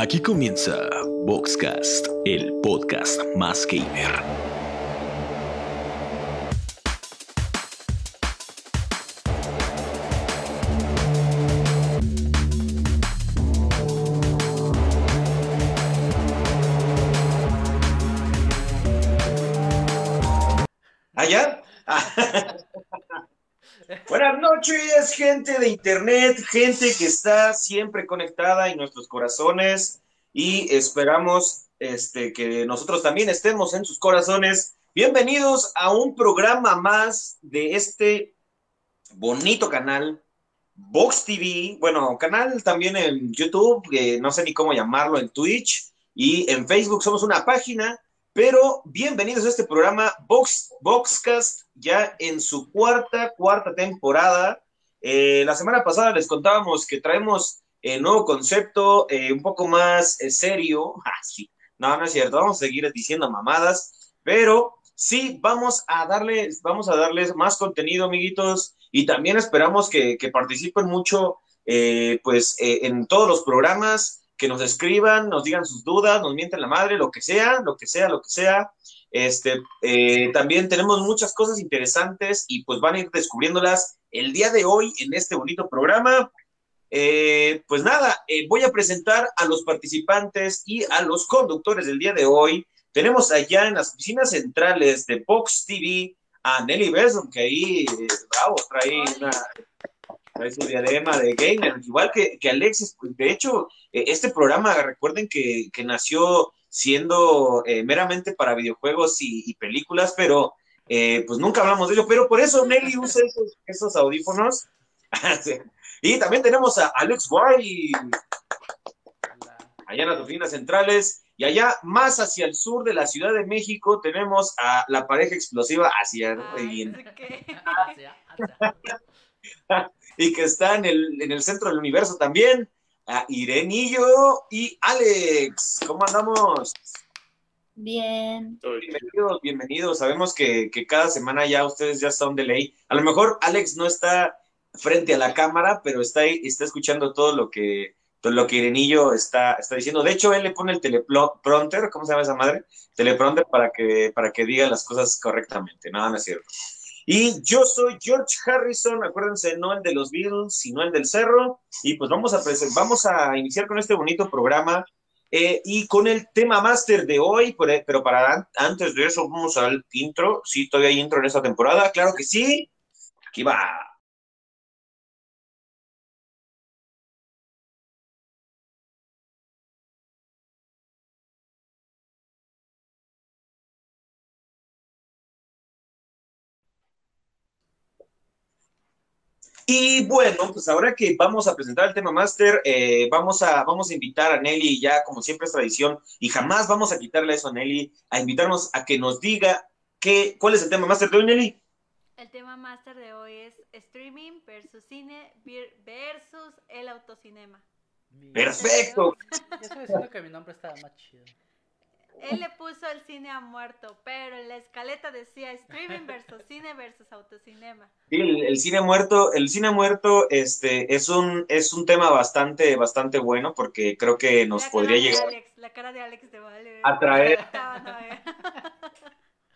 Aquí comienza Boxcast, el podcast más gamer. Buenas noches, gente de internet, gente que está siempre conectada en nuestros corazones y esperamos este, que nosotros también estemos en sus corazones. Bienvenidos a un programa más de este bonito canal, Vox TV, bueno, canal también en YouTube, eh, no sé ni cómo llamarlo, en Twitch y en Facebook somos una página pero bienvenidos a este programa Box, Boxcast, ya en su cuarta, cuarta temporada. Eh, la semana pasada les contábamos que traemos eh, nuevo concepto, eh, un poco más serio. Ah, sí. No, no es cierto, vamos a seguir diciendo mamadas, pero sí, vamos a darles, vamos a darles más contenido, amiguitos, y también esperamos que, que participen mucho, pues, en todos los programas que nos escriban, nos digan sus dudas, nos mienten la madre, lo que sea, lo que sea, lo que sea. Este, eh, también tenemos muchas cosas interesantes y pues van a ir descubriéndolas el día de hoy en este bonito programa. Eh, pues nada, eh, voy a presentar a los participantes y a los conductores del día de hoy. Tenemos allá en las oficinas centrales de Box TV a Nelly Besson, que ahí, bravo, trae una trae su diadema de gamer, igual que, que Alexis. De hecho, eh, este programa, recuerden que, que nació siendo eh, meramente para videojuegos y, películas, pero eh, pues nunca hablamos de ello. Pero por eso Nelly usa esos, esos audífonos. y también tenemos a Alex White, allá en las oficinas centrales. Y allá más hacia el sur de la Ciudad de México tenemos a la pareja explosiva hacia... y que está en el, en el centro del universo también, a Irenillo y Alex. ¿Cómo andamos? Bien. Bienvenidos, bienvenidos. Sabemos que, cada semana ya ustedes ya están de ley. A lo mejor Alex no está frente a la cámara, pero está, está escuchando todo lo que, todo lo que Irenillo está, está diciendo. De hecho, él le pone el teleprompter, ¿cómo se llama esa madre? Teleprompter para que, para que diga las cosas correctamente. Nada, no es cierto. Y yo soy George Harrison, acuérdense, no el de los Beatles, sino el del Cerro. Y pues vamos a, vamos a iniciar con este bonito programa eh, y con el tema máster de hoy, pero para antes de eso vamos al intro. Sí, todavía hay intro en esta temporada, claro que sí. Aquí va. Y bueno, pues ahora que vamos a presentar el tema máster, eh, vamos, a, vamos a invitar a Nelly, ya como siempre es tradición, y jamás vamos a quitarle eso a Nelly, a invitarnos a que nos diga qué, cuál es el tema máster de hoy, Nelly. El tema máster de hoy es streaming versus cine versus el autocinema. Perfecto. Yo estoy diciendo que mi nombre estaba más chido. Él le puso el cine a muerto, pero en la escaleta decía streaming versus cine versus autocinema. Sí, el, cine muerto, el cine muerto, este, es un, es un tema bastante, bastante bueno porque creo que nos podría llegar. la cara de Alex de vale. Atraer.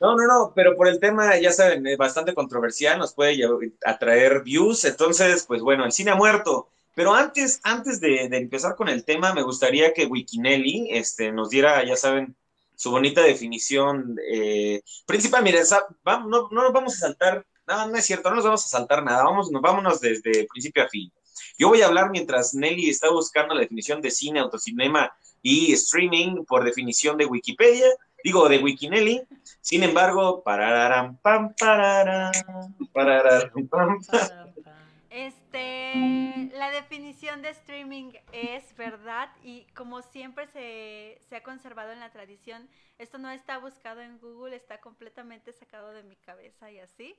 No, no, no, pero por el tema, ya saben, bastante controversial, nos puede atraer views. Entonces, pues bueno, el cine ha muerto. Pero antes, antes de, de, empezar con el tema, me gustaría que Wikinelli este, nos diera, ya saben, su bonita definición eh, principal. Mira, no, no, nos vamos a saltar, no, no es cierto, no nos vamos a saltar nada, vamos, vámonos desde principio a fin. Yo voy a hablar mientras Nelly está buscando la definición de cine, autocinema y streaming por definición de Wikipedia, digo de Wikinelli. Sin embargo, parararam, pam, pararam, pam, pam. Este, la definición de streaming es verdad y como siempre se, se, ha conservado en la tradición, esto no está buscado en Google, está completamente sacado de mi cabeza y así,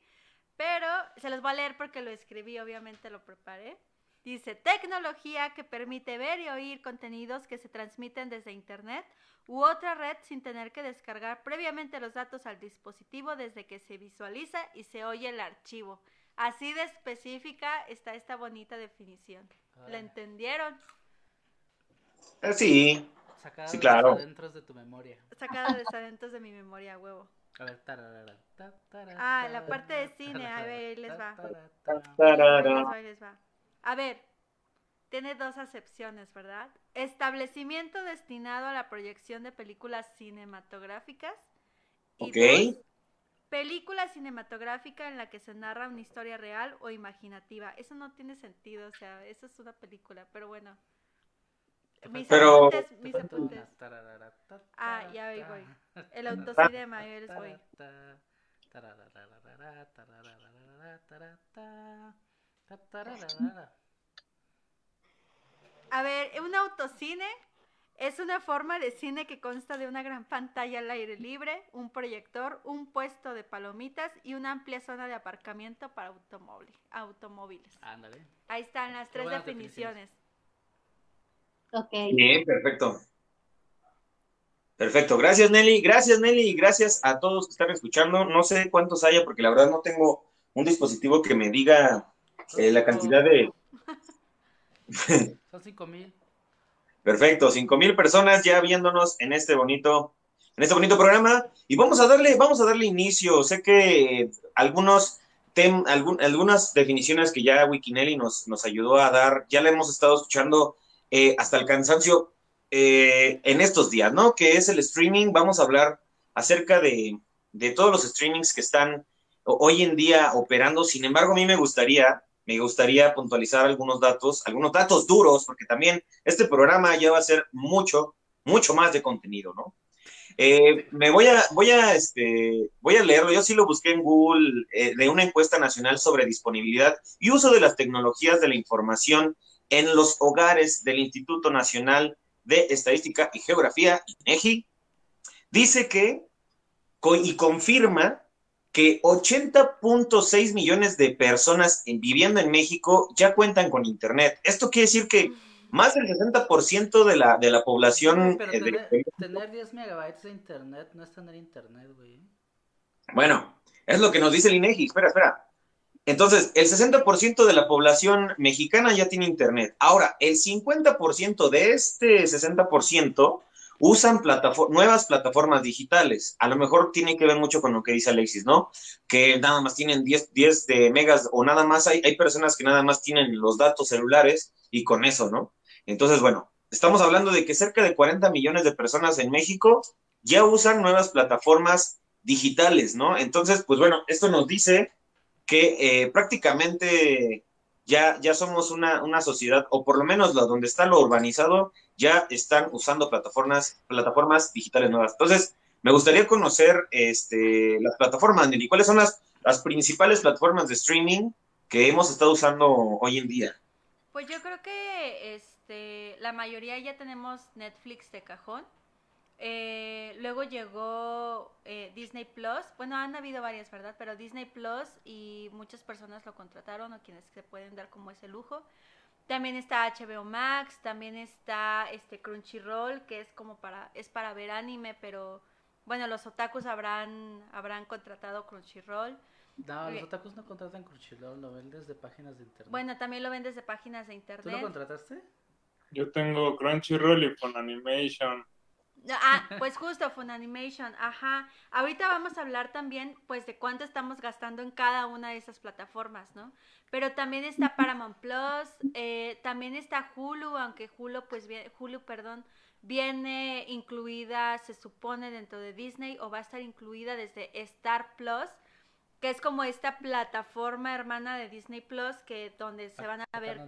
pero se los voy a leer porque lo escribí, obviamente lo preparé. Dice, tecnología que permite ver y oír contenidos que se transmiten desde Internet u otra red sin tener que descargar previamente los datos al dispositivo desde que se visualiza y se oye el archivo Así de específica está esta bonita definición. ¿La entendieron? Eh, sí, Sacada Sí, de claro. los adentros de tu memoria. Sacada de adentros de mi memoria, huevo. A ver, tararara, ta, tara, Ah, la parte de cine, a ver, ahí les va. Ahí les va. A ver, tiene dos acepciones, ¿verdad? Establecimiento destinado a la proyección de películas cinematográficas. Y Ok. dos, película cinematográfica en la que se narra una historia real o imaginativa. Eso no tiene sentido, o sea, eso es una película, pero bueno. Mis Pero- apuntes, mis Ah, ya ahí voy. El autocinema, ahí les voy. A ver, un autocine es una forma de cine que consta de una gran pantalla al aire libre, un proyector, un puesto de palomitas y una amplia zona de aparcamiento para automóvil- automóviles. Ándale. Ahí están las Qué tres buenas definiciones. Ok. Bien, perfecto. Perfecto, gracias Nelly, gracias Nelly y gracias a todos que están escuchando. No sé cuántos haya porque la verdad no tengo un dispositivo que me diga eh, la cantidad de... Son cinco mil. Perfecto, cinco mil personas ya viéndonos en este bonito, en este bonito programa y vamos a darle, vamos a darle inicio. Sé que algunos tem- algunas definiciones que ya Wikinelli nos, nos ayudó a dar, ya la hemos estado escuchando eh, hasta el cansancio eh, en estos días, ¿no? Que es el streaming. Vamos a hablar acerca de, de todos los streamings que están hoy en día operando. Sin embargo, a mí me gustaría, me gustaría puntualizar algunos datos, algunos datos duros, porque también este programa ya va a ser mucho, mucho más de contenido, ¿no? Eh, me voy a, voy a, este, voy a leerlo. Yo sí lo busqué en Google eh, de una encuesta nacional sobre disponibilidad y uso de las tecnologías de la información en los hogares del Instituto Nacional de Estadística y Geografía, INEGI. Dice que y confirma que 80.6 millones de personas en- viviendo en México ya cuentan con Internet. Esto quiere decir que más del 60% de la, de la población... Pero eh, tener, de- tener 10 megabytes de internet no es tener internet, güey. Bueno, es lo que nos dice el INEGI. Espera, espera. Entonces, el 60% de la población mexicana ya tiene internet. Ahora, el 50% de este 60% usan nuevas plataformas digitales. A lo mejor tiene que ver mucho con lo que dice Alexis, ¿no? Que nada más tienen 10, 10 de megas o nada más. Hay, hay personas que nada más tienen los datos celulares y con eso, ¿no? Entonces, bueno, estamos hablando de que cerca de 40 millones de personas en México ya usan nuevas plataformas digitales, ¿no? Entonces, pues bueno, esto nos dice que eh, prácticamente ya, ya somos una, una sociedad, o por lo menos la, donde está lo urbanizado, ya están usando plataformas, plataformas digitales nuevas. Entonces, me gustaría conocer este, las plataformas, Nelly. ¿Cuáles son las, principales plataformas de streaming que hemos estado usando hoy en día? Pues yo creo que este, la mayoría ya tenemos Netflix de cajón. Eh, luego llegó eh, Disney Plus. Bueno, han habido varias, ¿verdad? Pero Disney Plus y muchas personas lo contrataron o quienes se pueden dar como ese lujo. También está HBO Max, también está este Crunchyroll, que es como para es para ver anime, pero bueno, los otakus habrán habrán contratado Crunchyroll. No, los bien. otakus no contratan Crunchyroll, lo ven desde páginas de internet. Bueno, también lo ven desde páginas de ¿Tú lo internet. contrataste? Yo tengo Crunchyroll y Funimation. Ah, pues justo Funimation, ajá. Ahorita vamos a hablar también, pues, de cuánto estamos gastando en cada una de esas plataformas, ¿no? Pero también está Paramount Plus, eh, también está Hulu, aunque Hulu, pues, vie- Hulu, perdón, viene incluida, se supone, dentro de Disney o va a estar incluida desde Star Plus, que es como esta plataforma hermana de Disney Plus, que donde se van a ver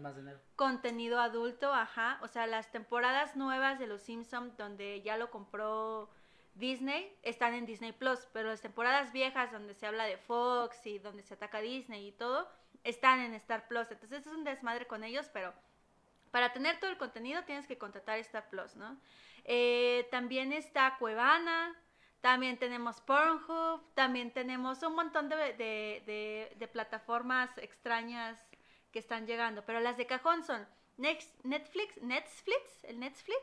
contenido adulto, ajá. O sea, las temporadas nuevas de Los Simpson donde ya lo compró Disney están en Disney Plus, pero las temporadas viejas donde se habla de Fox y donde se ataca Disney y todo están en Star Plus. Entonces es un desmadre con ellos, pero para tener todo el contenido tienes que contratar Star Plus, ¿no? Eh, también está Cuevana, también tenemos Pornhub, también tenemos un montón de, de- de- de plataformas extrañas que están llegando, pero las de cajón son Nex- Netflix, Netflix, el Netflix,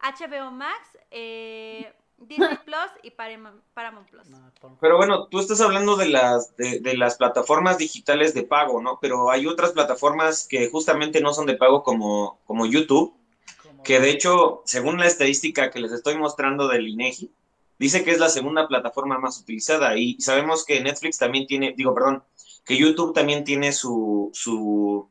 HBO Max, eh, Disney Plus y Paramount, Paramount Plus. Pero bueno, tú estás hablando de las, de, de las plataformas digitales de pago, ¿no? Pero hay otras plataformas que justamente no son de pago como, como YouTube. Que de hecho, según la estadística que les estoy mostrando del INEGI, dice que es la segunda plataforma más utilizada y sabemos que Netflix también tiene, digo, perdón, que YouTube también tiene su, su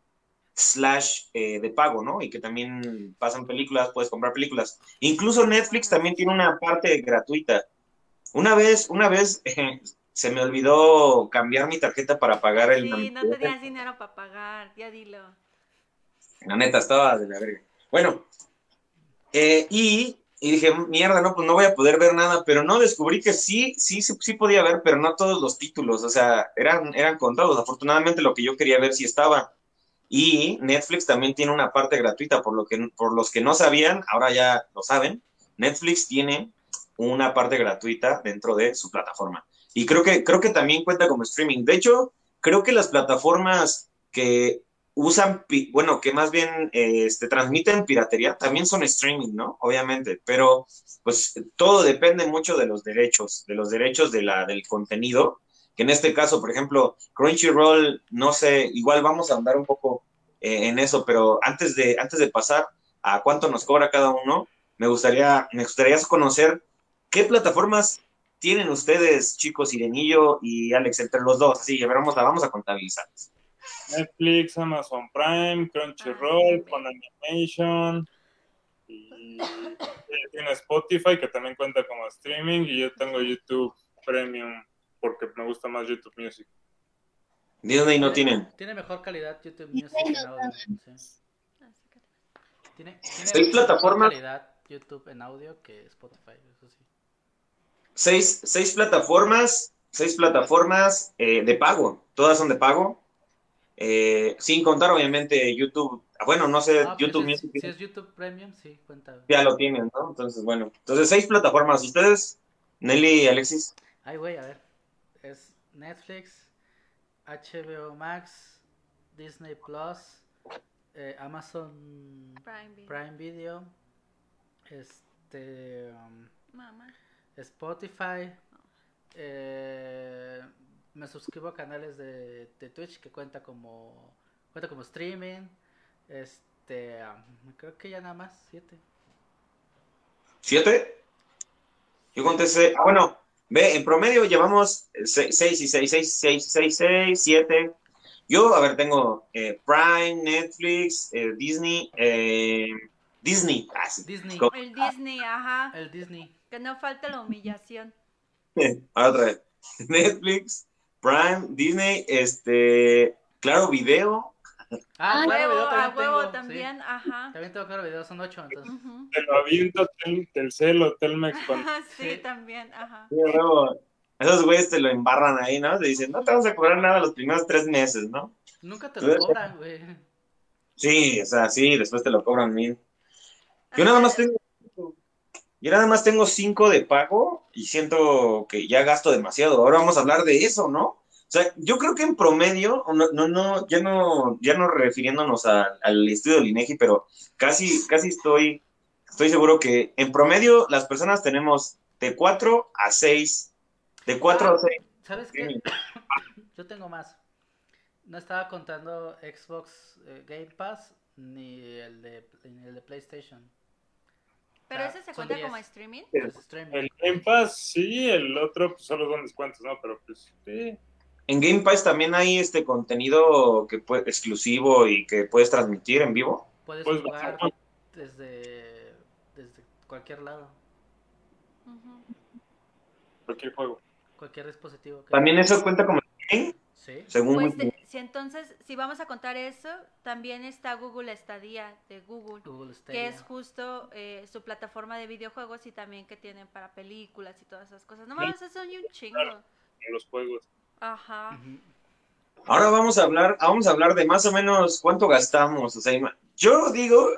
slash eh, de pago, ¿no? Y que también pasan películas, puedes comprar películas. Incluso Netflix también tiene una parte gratuita. Una vez, una vez eh, se me olvidó cambiar mi tarjeta para pagar el... Sí, no tenías dinero para pagar, ya dilo. La neta, estaba de la verga. Bueno, eh, y, y dije, mierda, no, pues no voy a poder ver nada, pero no descubrí que sí, sí, sí, sí podía ver, pero no todos los títulos, o sea, eran, eran contados. Afortunadamente lo que yo quería ver sí estaba. Y Netflix también tiene una parte gratuita, por, lo que, por los que no sabían, ahora ya lo saben, Netflix tiene una parte gratuita dentro de su plataforma. Y creo que, creo que también cuenta como streaming. De hecho, creo que las plataformas que usan, bueno, que más bien eh, este, transmiten piratería, también son streaming, ¿no? Obviamente, pero pues todo depende mucho de los derechos, de los derechos de la, del contenido, que en este caso, por ejemplo, Crunchyroll, no sé, igual vamos a andar un poco eh, en eso, pero antes de, antes de pasar a cuánto nos cobra cada uno, me gustaría, me gustaría conocer qué plataformas tienen ustedes, chicos, Irenillo y Alex, entre los dos, así, ver, vamos vamos a contabilizar. Netflix, Amazon Prime, Crunchyroll, Ah, con Animation. Y tiene Spotify, que también cuenta como streaming. Y yo tengo YouTube Premium, porque me gusta más YouTube Music. Disney no tienen. Tiene mejor calidad YouTube Music en audio. sí. Tiene, tiene Seis mejor plataformas. calidad YouTube en audio que Spotify, eso sí. Seis, seis plataformas, seis plataformas eh, de pago, todas son de pago, eh, sin contar obviamente YouTube, ah, bueno, no sé, Ah, pues YouTube si, es, Music si es YouTube Premium, sí, cuenta. ya lo tienen, ¿no? Entonces, bueno, entonces seis plataformas, ¿ustedes, Nelly y Alexis? Ay, güey, a ver. Es Netflix, HBO Max, Disney Plus, eh, Amazon Prime Video. Prime Video, este, um. Spotify. eh, me suscribo a canales de, de Twitch que cuenta como cuenta como streaming. Este, um, creo que ya nada más siete. ¿Siete? Yo contesté, ah, bueno, ve, en promedio llevamos se- seis y seis, seis, seis, seis, seis, siete. Yo, a ver, tengo eh, Prime, Netflix, eh, Disney, eh, Disney, ah, sí. Disney, Co- El Disney, ajá. el Disney. Que no falte la humillación. Ahora otra vez. Netflix, Prime, Disney, este, Claro Video. Ah, Ah, claro, huevo, video también huevo tengo, sí. también, ajá. También tengo claro video, son ocho, entonces. Ujú. Te lo aviento tel, Telcel o Telmex con sí, Sí. también, ajá. Sí, luego, Esos güeyes te lo embarran ahí, ¿no? Te dicen, no te vamos a cobrar nada los primeros tres meses, ¿no? Nunca te lo cobran, güey. Sí, o sea, sí, después te lo cobran bien. Yo nada más tengo, yo nada más tengo cinco de pago y siento que ya gasto demasiado. Ahora vamos a hablar de eso, ¿no? O sea, yo creo que en promedio, no, no, no, ya no, ya no refiriéndonos a- al estudio del INEGI, pero casi, casi estoy, estoy seguro que en promedio las personas tenemos de cuatro a seis, de cuatro Ah. a seis. ¿Sabes qué? Sí. Yo tengo más. No estaba contando Xbox eh, Game Pass ni el de, ni el de PlayStation. Pero ese se cuenta 10. como streaming. El Game Pass, sí, el otro pues, solo son descuentos, ¿no? Pero pues sí. En Game Pass también hay este contenido que puede, exclusivo y que puedes transmitir en vivo. Puedes Pues, jugar bajar. desde, desde cualquier lado, cualquier juego. cualquier dispositivo. que- También eso cuenta como streaming, Sí. según Pues de- si entonces, si vamos a contar eso, también está Google Estadía de Google, Google que Stadia. es justo eh, su plataforma de videojuegos y también que tienen para películas y todas esas cosas. No mames, eso son un chingo. en los juegos. Ajá. Ahora vamos a hablar, vamos a hablar de más o menos cuánto gastamos. O sea, yo digo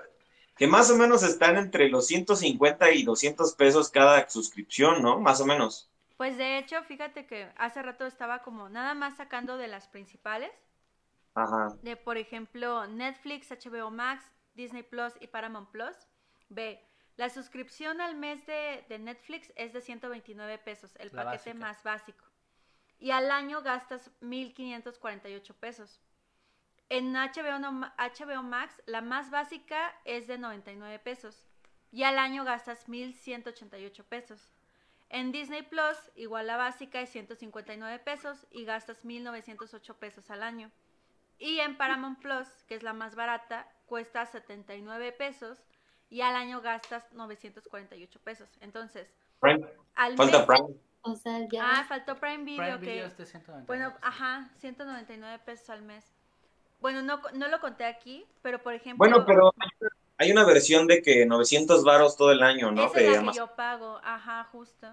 que más o menos están entre los 150 y 200 pesos cada suscripción, ¿no? Más o menos. Pues de hecho, fíjate que hace rato estaba como nada más sacando de las principales, Ajá. de por ejemplo Netflix, HBO Max, Disney Plus y Paramount Plus. Ve, la suscripción al mes de, de Netflix es de 129 pesos, el La paquete básica. más básico. Y al año gastas 1.548 pesos. En HBO, no- HBO Max, la más básica es de 99 pesos. Y al año gastas 1.188 pesos. En Disney Plus, igual la básica es 159 pesos y gastas 1.908 pesos al año. Y en Paramount Plus, que es la más barata, cuesta 79 pesos y al año gastas 948 pesos. Entonces, Prime. al Falta mes... Prime. O sea, ya. Ah, faltó Prime Video, Prime que... Video es de 199 Bueno, pesos. ajá, 199 pesos al mes. Bueno, no, no lo conté aquí, pero por ejemplo... Bueno, pero hay una versión de que 900 varos todo el año, ¿no? Esa es De la que yo pago, ajá, justo.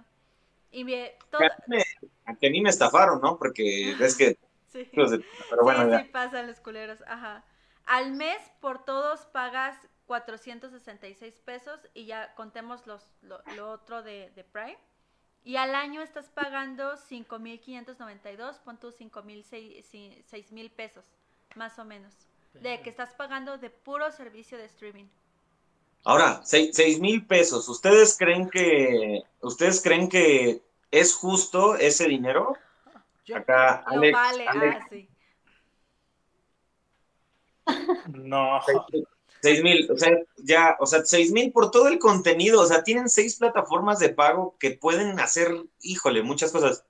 Y bien, todo... Que a mí me- que a mí me estafaron, ¿no? Porque es que... Sí. Pero bueno, sí, ya. sí pasan los culeros, ajá. Al mes por todos pagas 466 pesos y ya contemos los, lo, lo otro de, de Prime. Y al año estás pagando 5.592, pon tú 5.000 pesos, más o menos. De que estás pagando de puro servicio de streaming. Ahora, seis, seis mil pesos. ¿Ustedes creen que... ¿Ustedes creen que es justo ese dinero? Yo- Acá, Alex, vale, Alex, ah, sí. No, Seis mil, o sea, ya, o sea, seis mil por todo el contenido, o sea, tienen seis plataformas de pago que pueden hacer, híjole, muchas cosas.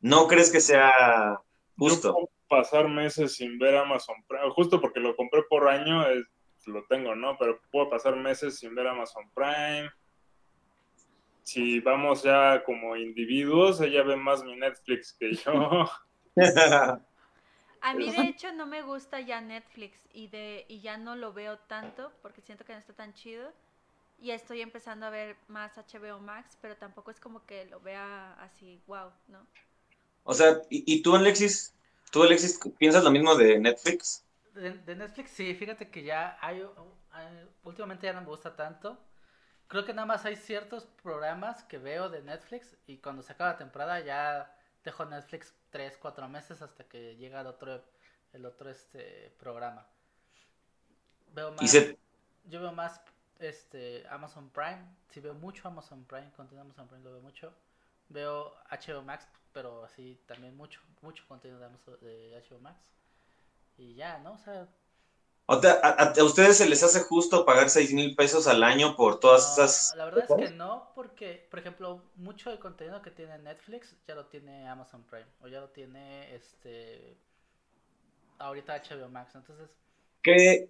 ¿No crees que sea justo? Yo puedo pasar meses sin ver Amazon Prime, justo porque lo compré por año, es- lo tengo, ¿no? Pero puedo pasar meses sin ver Amazon Prime. Si vamos ya como individuos, ella ve más mi Netflix que yo. A mí de hecho no me gusta ya Netflix y de y ya no lo veo tanto porque siento que no está tan chido. Y estoy empezando a ver más HBO Max, pero tampoco es como que lo vea así, wow, ¿no? O sea, ¿y, y tú, Alexis? ¿Tú, Alexis, piensas lo mismo de Netflix? De, de Netflix, sí, fíjate que ya hay, hay- últimamente ya no me gusta tanto. Creo que nada más hay ciertos programas que veo de Netflix y cuando se acaba la temporada ya dejo Netflix 3, 4 meses hasta que llega el otro, el otro este programa. Veo Y más, se, yo veo más este Amazon Prime, sí veo mucho Amazon Prime, contenido Amazon Prime lo veo mucho. Veo HBO Max, pero así también mucho, mucho contenido de, HBO Max. Y ya, ¿no? O sea, a, a- a ustedes se les hace justo pagar seis mil pesos al año por todas No, esas... La verdad es que no, porque, por ejemplo, mucho del contenido que tiene Netflix ya lo tiene Amazon Prime o ya lo tiene este ahorita HBO Max. Entonces, que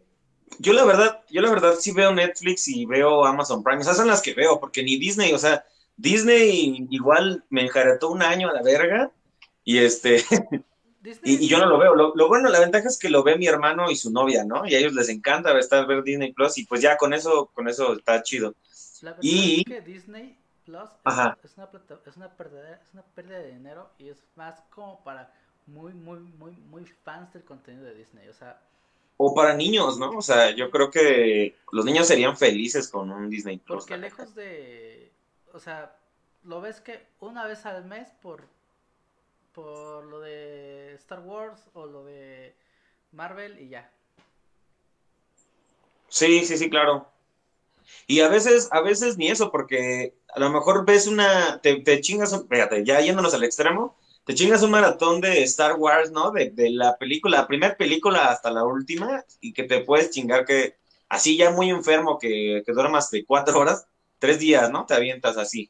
yo la verdad, yo la verdad sí veo Netflix y veo Amazon Prime, o sea, son las que veo, porque ni Disney, o sea, Disney igual me enjaretó un año a la verga y este, y, y yo no lo veo. Lo, lo bueno, la ventaja es que lo ve mi hermano y su novia, ¿no? Y a ellos les encanta estar ver Disney Plus y pues ya con eso, con eso está chido. la y- es que Disney Plus es, Ajá. es una plata- es una pérdida, es una pérdida de dinero y es más como para muy muy muy muy fans del contenido de Disney, o sea, O para niños, ¿no? O sea, yo creo que los niños serían felices con un Disney Plus. Porque lejos de, o sea, lo ves que una vez al mes por, por lo de Star Wars o lo de Marvel y ya. Sí, sí, sí, claro. Y a veces, a veces ni eso, porque a lo mejor ves una, te, te chingas, un- fíjate, ya yéndonos al extremo, te chingas un maratón de Star Wars, ¿no? De, de la película, la primera película hasta la última, y que te puedes chingar que, así ya muy enfermo, que, que duermas de cuatro horas, tres días, ¿no? Te avientas así.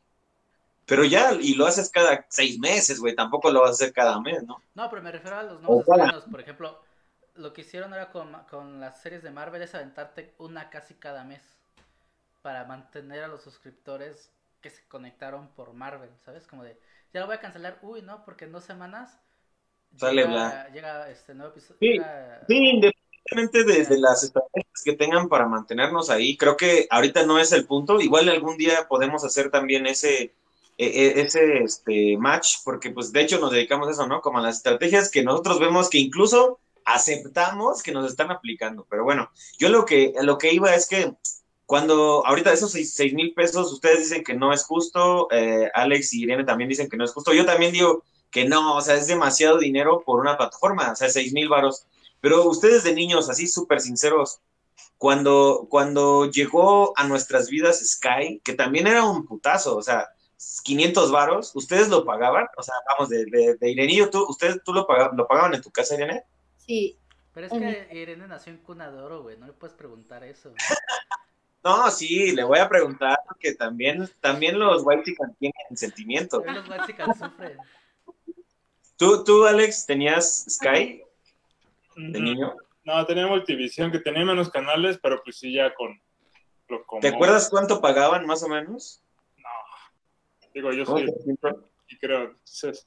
Pero ya, y lo haces cada seis meses, güey, tampoco lo vas a hacer cada mes, ¿no? No, pero me refiero a los nuevos estrenos, por ejemplo, lo que hicieron ahora con, con las series de Marvel es aventarte una casi cada mes para mantener a los suscriptores que se conectaron por Marvel, ¿sabes? Como de, ya lo voy a cancelar, uy, no, porque en dos semanas Sale llega, llega este nuevo episodio. Sí, llega- Sí, independientemente de, de las estrategias que tengan para mantenernos ahí, creo que ahorita no es el punto. Igual algún día podemos hacer también ese, eh, eh, ese este, match, porque pues de hecho nos dedicamos a eso, ¿no? Como a las estrategias que nosotros vemos que incluso aceptamos que nos están aplicando. Pero bueno, yo lo que, lo que iba es que cuando ahorita esos seis seis mil pesos, ustedes dicen que no es justo, eh, Alex y Irene también dicen que no es justo. Yo también digo que no, o sea, es demasiado dinero por una plataforma, o sea, seis mil varos. Pero ustedes de niños, así súper sinceros, cuando, cuando llegó a nuestras vidas Sky, que también era un putazo, o sea, 500 varos, ¿ustedes lo pagaban? O sea, vamos, de, de, de Irenillo, ¿tú, ¿ustedes tú lo, pagaban, lo pagaban en tu casa, Irene? Sí, Pero es que Irene nació en cuna de oro, güey. No le puedes preguntar eso. No, sí, le voy a preguntar porque también, también los white tienen sentimientos. Los White sufren. ¿Tú, tú, Alex, tenías Sky de niño? No, tenía Multivisión, que tenía menos canales, pero pues sí, ya con lo como. ¿Te acuerdas cuánto pagaban más o menos? No. Digo, yo ¿Cómo soy y creo. entonces,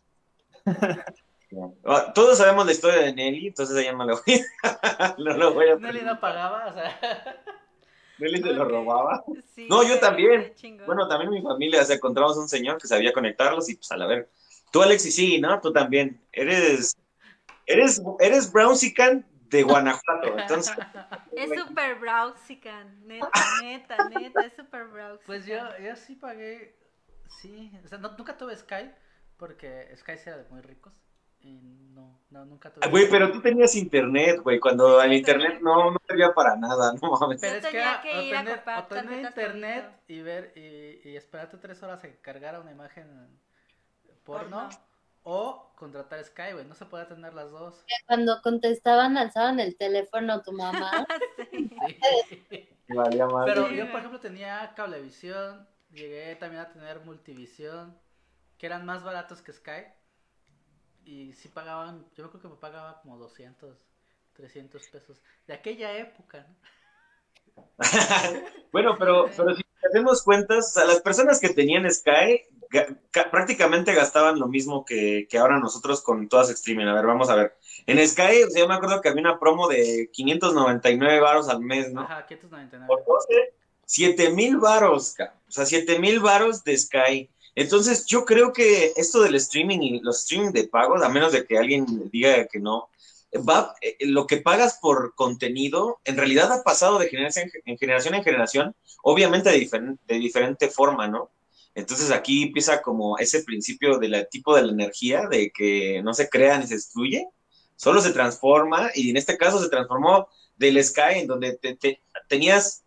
Ah, Todos sabemos la historia de Nelly, entonces ella no lo voy a, no lo voy a Nelly no pagaba, o sea. Nelly se lo robaba. Sí, No, yo también. Bueno, también mi familia, o sea, encontramos un señor que sabía conectarlos y pues a la ver. Tú, Alex, y sí, ¿no? Tú también. Eres, eres, eres Brownsican de Guanajuato, entonces. Es super browsican, neta, neta, neta, es super browsican. Pues yo, yo sí pagué. Sí, o sea, no- nunca tuve Sky, porque Sky era de muy ricos. Y no, no, nunca tuve. Güey, pero tú tenías internet, güey, cuando Sí, el internet no, no servía para nada, no mames. Pero es que, tenía era que o ir a tener, o tener internet y ver y, y esperarte tres horas a que cargara una imagen porno Porno. O contratar Sky, güey. No se puede tener las dos. Cuando contestaban, alzaban el teléfono tu mamá. Sí. Pero yo, por ejemplo, tenía cablevisión, llegué también a tener multivisión, que eran más baratos que Sky. Y sí pagaban, yo creo que me pagaba como 200, 300 pesos. De aquella época, ¿no? bueno, pero, pero si hacemos cuentas, o sea, las personas que tenían Sky prácticamente gastaban lo mismo que, que ahora nosotros con todas streaming. A ver, vamos a ver. En Sky, o sea, yo me acuerdo que había una promo de 599 varos al mes, ¿no? Ajá, 599. Por 12, 7 mil varos, o sea, 7 mil varos de Sky. Entonces, yo creo que esto del streaming y los streaming de pagos, a menos de que alguien diga que no, va, eh, lo que pagas por contenido, en realidad ha pasado de generación en generación en generación, obviamente de, diferen- de diferente forma, ¿no? Entonces aquí empieza como ese principio del tipo de la energía, de que no se crea ni se destruye, solo se transforma, y en este caso se transformó del Sky, en donde te- te- tenías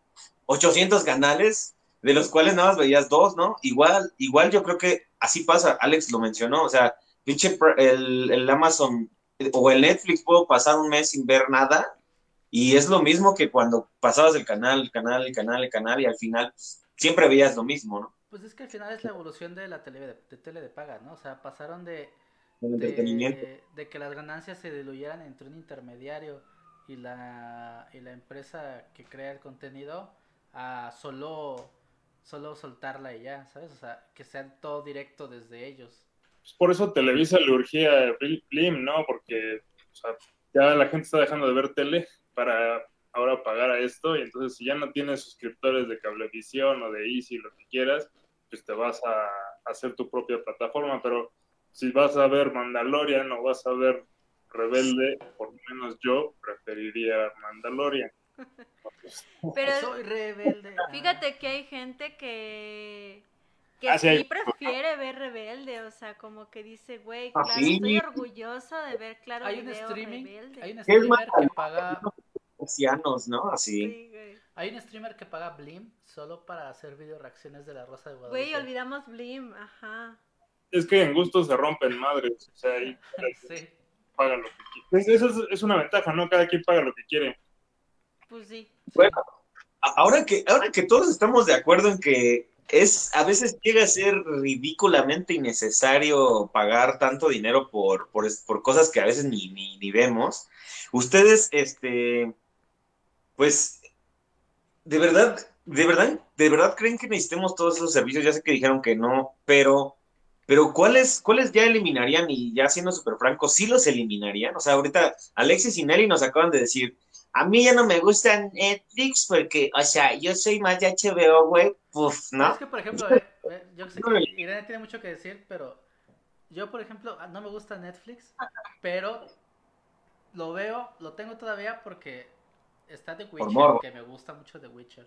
800 canales, de los cuales nada más veías dos, ¿no? Igual, igual yo creo que así pasa, Alex lo mencionó, o sea, pinche el, el Amazon o el Netflix puedo pasar un mes sin ver nada, y es lo mismo que cuando pasabas el canal, el canal, el canal, el canal, y al final pues, siempre veías lo mismo, ¿no? Pues es que al final es la evolución de la tele de, de tele de paga, ¿no? O sea, pasaron de, de, de que las ganancias se diluyeran entre un intermediario y la, y la empresa que crea el contenido a solo, solo soltarla y ya, ¿sabes? O sea, que sea todo directo desde ellos. pues, por eso Televisa le urgía Blim- Blim, ¿no? Porque o sea, ya la gente está dejando de ver tele para ahora pagar a esto, y entonces si ya no tienes suscriptores de Cablevisión o de Easy, lo que quieras, pues te vas a hacer tu propia plataforma, pero si vas a ver Mandalorian o vas a ver Rebelde, por lo menos yo preferiría Mandalorian. Pero Soy rebelde. Fíjate que hay gente que que Ah, sí, hay- prefiere ver Rebelde, o sea, como que dice, güey, Ah, claro, sí. estoy orgulloso de ver Claro hay un Video streaming, Rebelde. hay un ¿Qué es streamer que paga, Ancianos, ¿no? Así. Sí, güey. hay un streamer que paga Blim solo para hacer video reacciones de la Rosa de Guadalupe. Güey, olvidamos Blim, ajá. Es que en gusto se rompen madres, o sea, ahí Sí. paga lo que quiere. Esa es, es una ventaja, ¿no? Cada quien paga lo que quiere. Pues sí. Bueno, ahora que, ahora que todos estamos de acuerdo en que es, a veces llega a ser ridículamente innecesario pagar tanto dinero por, por, cosas que a veces ni, ni, ni vemos, ustedes, este, pues, de verdad, de verdad, de verdad creen que necesitemos todos esos servicios, ya sé que dijeron que no, pero, pero ¿cuáles, cuáles ya eliminarían? Y ya siendo súper franco, ¿sí los eliminarían? O sea, ahorita Alexis y Nelly nos acaban de decir, a mí ya no me gusta Netflix porque, o sea, yo soy más de HBO, güey, puf, ¿no? Es que, por ejemplo, eh, eh, yo sé que Irene tiene mucho que decir, pero yo, por ejemplo, ah, no me gusta Netflix, pero lo veo, lo tengo todavía porque está The Witcher, que me gusta mucho The Witcher.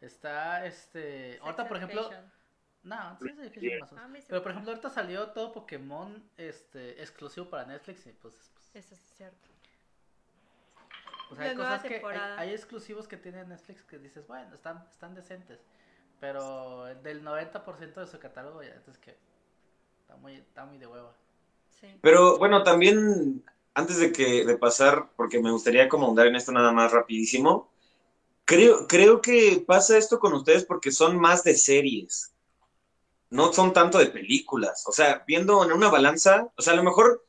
Está, este, ahorita, por ejemplo, no, sí es difícil más sí Pero, por ejemplo, ahorita salió todo Pokémon, este, exclusivo para Netflix y pues, pues, Eso es cierto. o sea, La hay cosas que, hay exclusivos que tiene Netflix que dices, bueno, están, están decentes. Pero del 90% de su catálogo ya es que está muy, está muy de hueva. Sí. Pero bueno, también antes de que de pasar, porque me gustaría como ahondar en esto nada más rapidísimo, creo, creo que pasa esto con ustedes porque son más de series, no son tanto de películas. O sea, viendo en una balanza, o sea, a lo mejor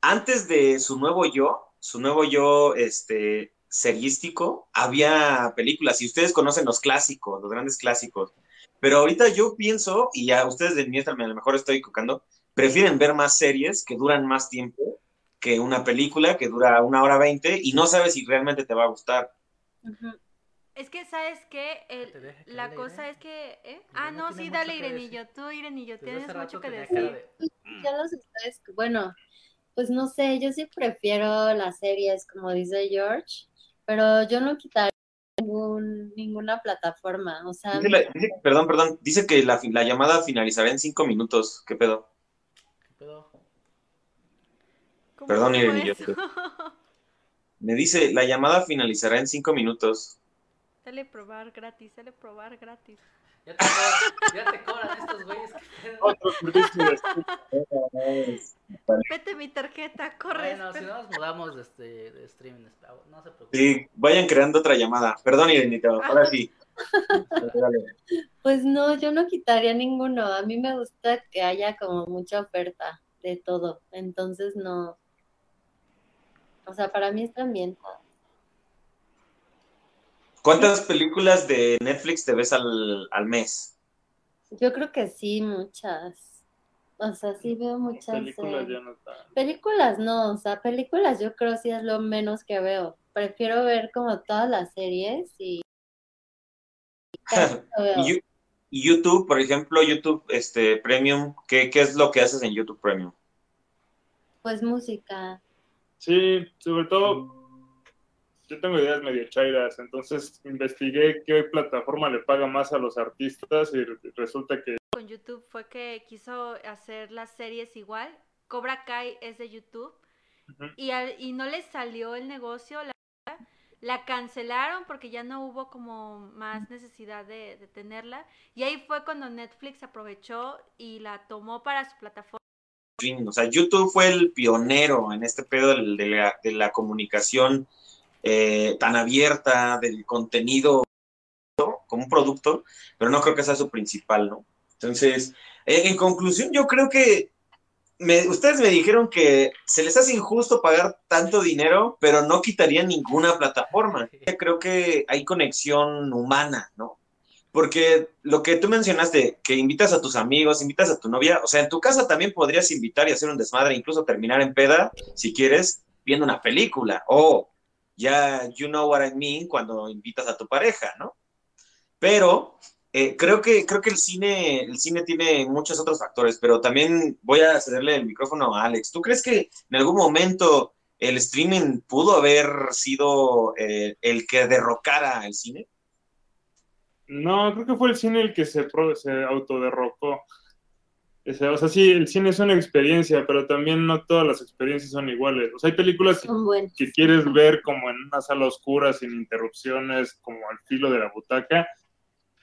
antes de su nuevo yo, su nuevo yo, este, serístico, había películas, y ustedes conocen los clásicos, los grandes clásicos. Pero ahorita yo pienso, y ya ustedes de mí a lo mejor estoy cocando, prefieren ver más series que duran más tiempo que una película que dura una hora veinte y no sabes si realmente te va a gustar. Es que, ¿sabes qué? El- que la cosa Irene. es que... ¿eh? Ah, no, sí, dale, Irenillo. Tú, Irenillo, tienes mucho que decir. de- Ya los ustedes, bueno, pues no sé, yo sí prefiero las series, como dice George, pero yo no quitaría ningún, ninguna plataforma, o sea, Dice la- dice- perdón, perdón, dice que la, la llamada finalizará en cinco minutos. ¿Qué pedo? ¿Qué pedo? ¿Cómo Perdón, eso? Me dice, la llamada finalizará en cinco minutos. Dale probar gratis, dale probar gratis. Ya te, cobran, ya te cobran estos güeyes. de Vete mi tarjeta, corre. Bueno, si no nos mudamos de, este, de streaming, no se preocupen. Sí, vayan creando otra llamada. Perdón, Irenito, ahora sí. Pues no, yo no quitaría ninguno, a mí me gusta que haya como mucha oferta de todo, entonces no, o sea, para mí están bien. ¿Cuántas películas de Netflix te ves al, al mes? Yo creo que sí, muchas, o sea, sí veo muchas. películas eh, ya no están. Películas no, o sea, películas yo creo sí es lo menos que veo. Prefiero ver como todas las series y y YouTube, por ejemplo, YouTube este, Premium, ¿qué, ¿qué es lo que haces en YouTube Premium? Pues música. Sí, sobre todo, yo tengo ideas medio chairas, entonces investigué qué plataforma le paga más a los artistas y resulta que Con YouTube fue que quiso hacer las series igual. Cobra Kai es de YouTube. Y, al- y no les salió el negocio. La, la cancelaron porque ya no hubo como más necesidad de, de tenerla. Y ahí fue cuando Netflix aprovechó y la tomó para su plataforma. O sea, YouTube fue el pionero en este pedo de, la, comunicación eh, tan abierta, del contenido como un producto, pero no creo que sea su principal, ¿no? Entonces, en conclusión, yo creo que me- ustedes me dijeron que se les hace injusto pagar tanto dinero, pero no quitarían ninguna plataforma. Creo que hay conexión humana, ¿no? Porque lo que tú mencionaste, que invitas a tus amigos, invitas a tu novia, o sea, en tu casa también podrías invitar y hacer un desmadre, incluso terminar en peda, si quieres, viendo una película. O ya, you know what I mean, cuando invitas a tu pareja, ¿no? Pero eh, creo que, creo que el cine, el cine tiene muchos otros factores, pero también voy a cederle el micrófono a Alex. ¿Tú crees que en algún momento el streaming pudo haber sido eh, el que derrocara el cine? No, creo que fue el cine el que se, se autoderrocó. O sea, o sea, sí, el cine es una experiencia, pero también no todas las experiencias son iguales. O sea, hay películas que quieres ver como en una sala oscura, sin interrupciones, como al filo de la butaca.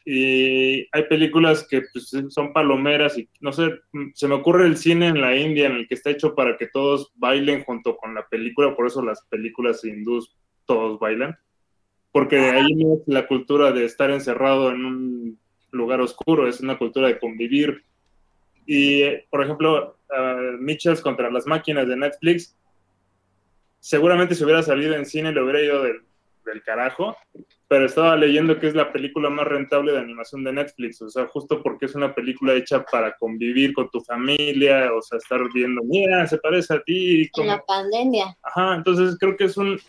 Y hay películas que pues, son palomeras y no sé, se me ocurre el cine en la India en el que está hecho para que todos bailen junto con la película, por eso las películas hindús todos bailan porque ahí no es la cultura de estar encerrado en un lugar oscuro, es una cultura de convivir. Y, por ejemplo, uh, Mitchells contra las máquinas de Netflix, seguramente si hubiera salido en cine le hubiera ido del, del carajo, pero estaba leyendo que es la película más rentable de animación de Netflix, o sea, justo porque es una película hecha para convivir con tu familia, o sea, estar viendo, mira, se parece a ti. En como- la pandemia. Ajá, entonces creo que es un.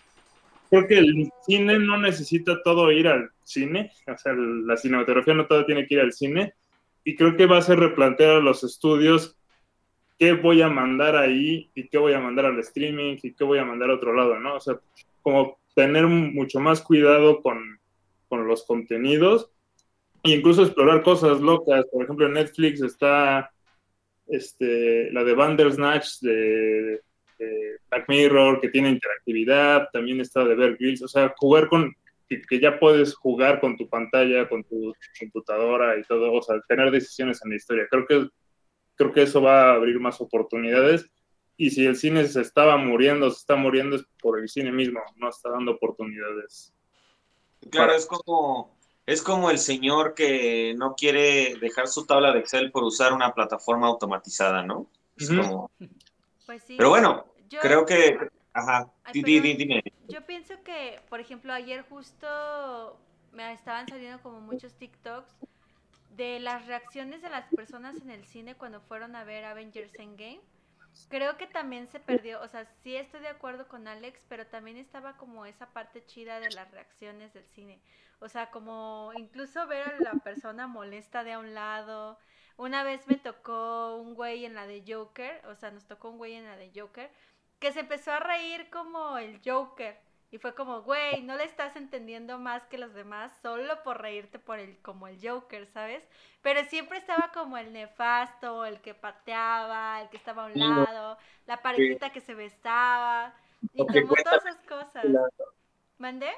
Creo que el cine no necesita todo ir al cine, o sea, la cinematografía no todo tiene que ir al cine, y creo que va a ser replantear a los estudios qué voy a mandar ahí y qué voy a mandar al streaming y qué voy a mandar a otro lado, ¿no? O sea, como tener mucho más cuidado con, con los contenidos e incluso explorar cosas locas. Por ejemplo, en Netflix está este, la de Bandersnatch de, de Black Mirror, que tiene interactividad, también está de Bear Grylls, o sea, jugar con, que, que ya puedes jugar con tu pantalla, con tu computadora y todo, o sea, tener decisiones en la historia. Creo que, creo que eso va a abrir más oportunidades. y si el cine se estaba muriendo, se está muriendo es por el cine mismo, no está dando oportunidades. Claro, es como, es como el señor que no quiere dejar su tabla de Excel por usar una plataforma automatizada, ¿no? Es como- Pues sí. Pero bueno, Yo- creo que, ajá, Ay, perdón. dime. Yo pienso que, por ejemplo, ayer justo me estaban saliendo como muchos TikToks de las reacciones de las personas en el cine cuando fueron a ver Avengers Endgame. Creo que también se perdió, o sea, sí estoy de acuerdo con Alex, pero también estaba como esa parte chida de las reacciones del cine. O sea, como incluso ver a la persona molesta de a un lado. Una vez me tocó un güey en la de Joker, o sea, nos tocó un güey en la de Joker, que se empezó a reír como el Joker. Y fue como, güey, no le estás entendiendo más que los demás solo por reírte por el, como el Joker, ¿sabes? Pero siempre estaba como el nefasto, el que pateaba, el que estaba a un lado, la parejita que se besaba, y Porque como todas esas cosas. ¿Mandé?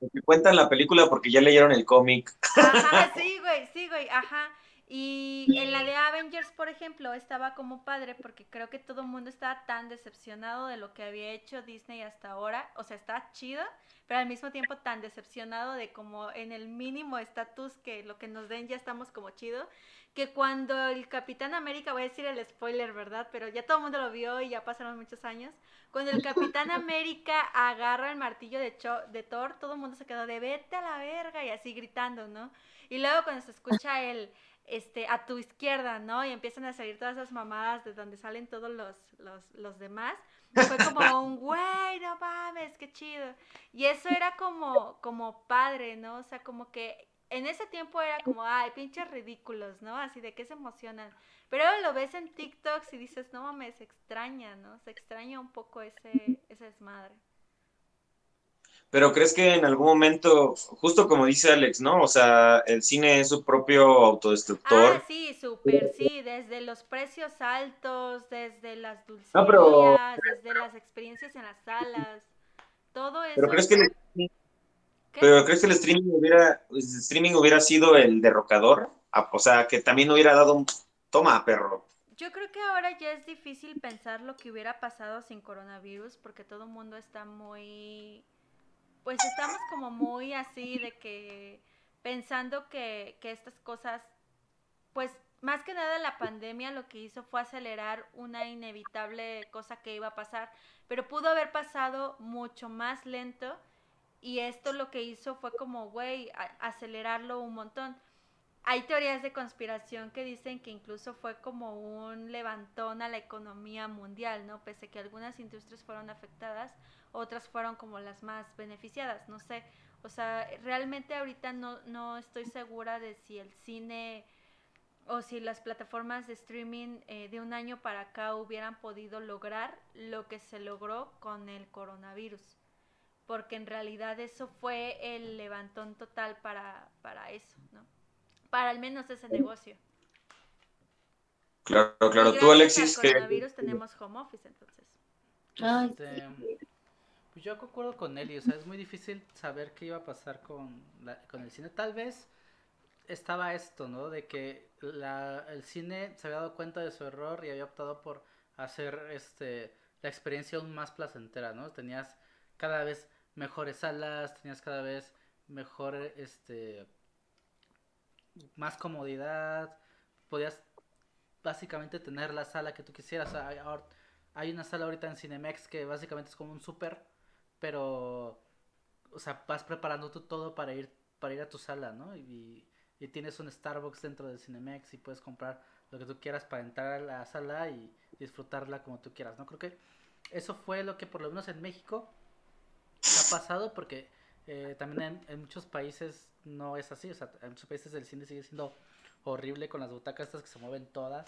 Que cuentan la película porque ya leyeron el cómic. Ajá, sí, güey, sí, güey, ajá. Y en la de Avengers, por ejemplo, estaba como padre porque creo que todo el mundo estaba tan decepcionado de lo que había hecho Disney hasta ahora. O sea, está chido, pero al mismo tiempo tan decepcionado de como en el mínimo estatus que lo que nos den ya estamos como chido. Que cuando el Capitán América, voy a decir el spoiler, ¿verdad? Pero ya todo el mundo lo vio y ya pasaron muchos años. Cuando el Capitán América agarra el martillo de, Cho- de Thor, todo el mundo se quedó de vete a la verga y así gritando, ¿no? Y luego cuando se escucha el, este, a tu izquierda, ¿no? Y empiezan a salir todas esas mamadas de donde salen todos los, los, los demás. Fue como un, güey, no mames, qué chido. Y eso era como, como padre, ¿no? O sea, como que en ese tiempo era como, ay, pinches ridículos, ¿no? Así de que se emocionan. Pero ahora lo ves en TikToks y dices, no mames, se extraña, ¿no? Se extraña un poco ese, ese desmadre. Pero crees que en algún momento, justo como dice Alex, ¿no? O sea, el cine es su propio autodestructor. Ah, sí, súper, sí, desde los precios altos, desde las dulcerías, No, pero- desde las experiencias en las salas, todo eso. pero crees que. Pero crees que el streaming hubiera, el streaming hubiera sido el derrocador, Ah, o sea, que también hubiera dado un toma, perro. Yo creo que ahora ya es difícil pensar lo que hubiera pasado sin coronavirus porque todo el mundo está muy... Pues estamos como muy así de que pensando que, que estas cosas, pues más que nada la pandemia lo que hizo fue acelerar una inevitable cosa que iba a pasar, pero pudo haber pasado mucho más lento y esto lo que hizo fue como, güey, acelerarlo un montón. Hay teorías de conspiración que dicen que incluso fue como un levantón a la economía mundial, ¿no? Pese a que algunas industrias fueron afectadas, otras fueron como las más beneficiadas, no sé. O sea, realmente ahorita no, no estoy segura de si el cine o si las plataformas de streaming eh, de un año para acá hubieran podido lograr lo que se logró con el coronavirus. Porque en realidad eso fue el levantón total para, para eso, ¿no? Para al menos ese negocio. Claro, claro. Tú, Alexis, al que coronavirus tenemos home office, entonces. Ay, Este, pues yo concuerdo con Eli, o sea, es muy difícil saber qué iba a pasar con, la- con el cine. Tal vez estaba esto, ¿no? De que la- el cine se había dado cuenta de su error y había optado por hacer este la experiencia aún más placentera, ¿no? Tenías cada vez mejores salas, tenías cada vez mejor este más comodidad, podías básicamente tener la sala que tú quisieras. O hay, una sala ahorita en Cinemex que básicamente es como un súper, pero, o sea, vas preparando tú todo para ir, para ir a tu sala, ¿no? Y, y tienes un Starbucks dentro del Cinemex y puedes comprar lo que tú quieras para entrar a la sala y disfrutarla como tú quieras, ¿no? Creo que eso fue lo que por lo menos en México ha pasado porque eh, también en, en muchos países no es así, o sea, en muchos países el cine sigue siendo horrible con las butacas estas que se mueven todas.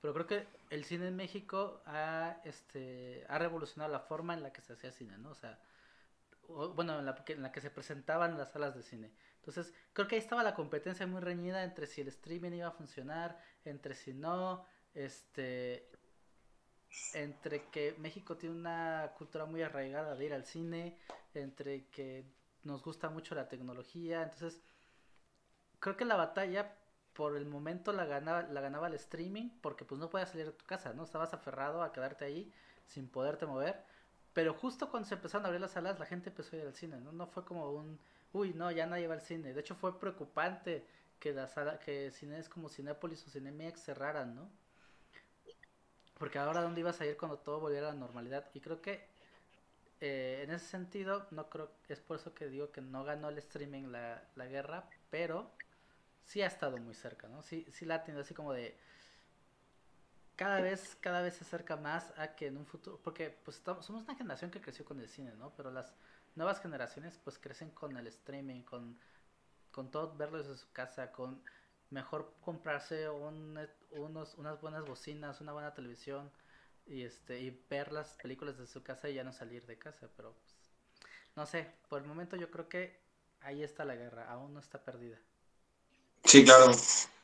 Pero creo que el cine en México ha, este, ha revolucionado la forma en la que se hacía cine, ¿no? O sea, bueno, en la, en la que se presentaban las salas de cine. Entonces, creo que ahí estaba la competencia muy reñida entre si el streaming iba a funcionar, entre si no, este, entre que México tiene una cultura muy arraigada de ir al cine, entre que nos gusta mucho la tecnología, entonces creo que la batalla por el momento la ganaba, la ganaba el streaming porque pues no podías salir de tu casa, ¿no? Estabas aferrado a quedarte ahí sin poderte mover. Pero justo cuando se empezaron a abrir las salas, la gente empezó a ir al cine, ¿no? No fue como un, uy, no, ya nadie va al cine. De hecho fue preocupante que la sala, que cines como Cinépolis o Cinemex cerraran, ¿no? Porque ahora dónde ibas a ir cuando todo volviera a la normalidad. Y creo que eh, en ese sentido, no creo, es por eso que digo que no ganó el streaming la, la guerra, pero sí ha estado muy cerca, ¿no? Sí, sí la ha tenido así como de cada vez, cada vez se acerca más a que en un futuro, porque pues estamos, somos una generación que creció con el cine, ¿no? Pero las nuevas generaciones pues crecen con el streaming, con, con todo verlo desde su casa, con mejor comprarse un, unos, unas buenas bocinas, una buena televisión y este y ver las películas de su casa y ya no salir de casa, pero pues, no sé, por el momento yo creo que ahí está la guerra, aún no está perdida. Sí, claro.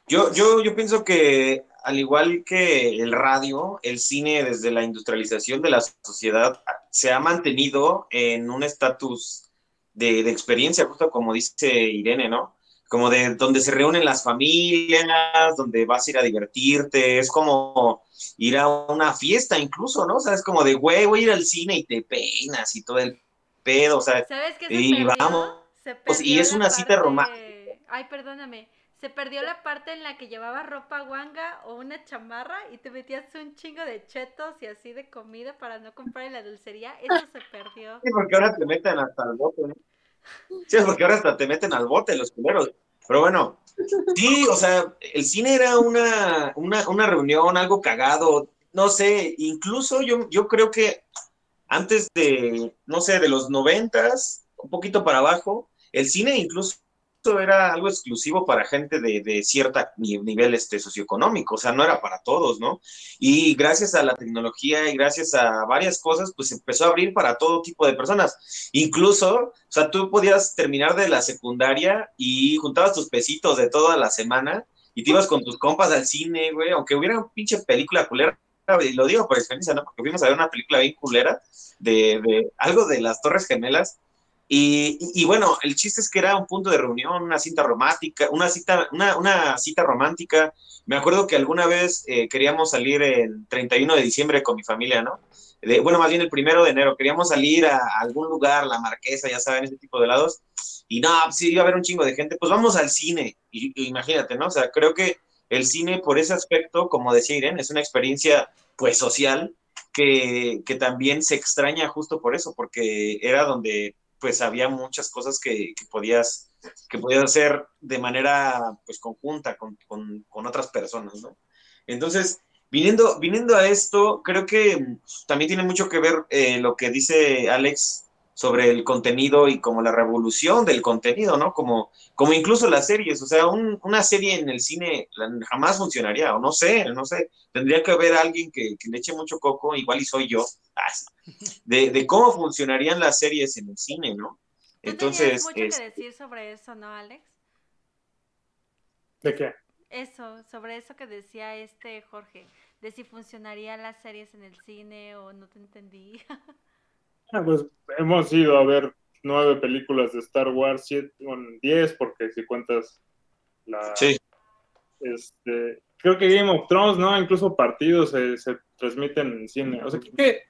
Yo, yo, yo pienso que al igual que el radio, el cine desde la industrialización de la sociedad se ha mantenido en un estatus de, de, experiencia, justo como dice Irene, ¿no? Como de donde se reúnen las familias, donde vas a ir a divertirte, es como ir a una fiesta incluso, ¿no? O sea, es como de, güey, voy a ir al cine y te peinas y todo el pedo, o sea, ¿Sabes qué se y perdió? vamos, Se y es una cita romántica. Ay, perdóname. Se perdió la parte en la que llevaba ropa guanga o una chamarra y te metías un chingo de chetos y así de comida para no comprar en la dulcería. Eso se perdió. Sí, porque ahora te meten hasta el bote, ¿no? Sí, es porque ahora hasta te meten al bote los culeros. Pero bueno, sí, o sea, el cine era una, una, una reunión, algo cagado, no sé, incluso yo, yo creo que antes de, no sé, de los noventas, un poquito para abajo, el cine incluso era algo exclusivo para gente de, de cierta ni- nivel este, socioeconómico, o sea, no era para todos, ¿no? Y gracias a la tecnología y gracias a varias cosas, pues empezó a abrir para todo tipo de personas. Incluso, o sea, tú podías terminar de la secundaria y juntabas tus pesitos de toda la semana y te ibas con tus compas al cine, güey, aunque hubiera una pinche película culera. Y lo digo por experiencia, ¿no? Porque fuimos a ver una película bien culera de algo de las Torres Gemelas. Y, y- y bueno, el chiste es que era un punto de reunión, una cita romántica, una cita, una, una cita romántica. Me acuerdo que alguna vez eh, queríamos salir el 31 de diciembre con mi familia, ¿no? De- bueno, más bien el primero de enero. Queríamos salir a, algún lugar, la marquesa, ya saben, ese tipo de lados. Y no, pues sí, iba a haber un chingo de gente. Pues vamos al cine. Y, y imagínate, ¿no? O sea, creo que el cine, por ese aspecto, como decía Irene, es una experiencia, pues, social que, que también se extraña justo por eso, porque era donde pues había muchas cosas que, que podías que podías hacer de manera pues conjunta con, con, con otras personas, ¿no? Entonces, viniendo, viniendo a esto, creo que también tiene mucho que ver eh, lo que dice Alex sobre el contenido y como la revolución del contenido, ¿no? Como, como incluso las series, o sea, un- una serie en el cine jamás funcionaría, o no sé, no sé, tendría que haber alguien que, que le eche mucho coco, igual y soy yo, de, de cómo funcionarían las series en el cine, ¿no? Tú Entonces, tenías mucho es- que decir sobre eso, ¿no, Alex? ¿De qué? Eso, sobre eso que decía este Jorge, de si funcionarían las series en el cine o no te entendí. Ah, pues hemos ido a ver nueve películas de Star Wars, siete, bueno, diez, porque si cuentas la... sí, Este, creo que Game of Thrones, ¿no? Incluso partidos se, se transmiten en cine. O sea, creo que...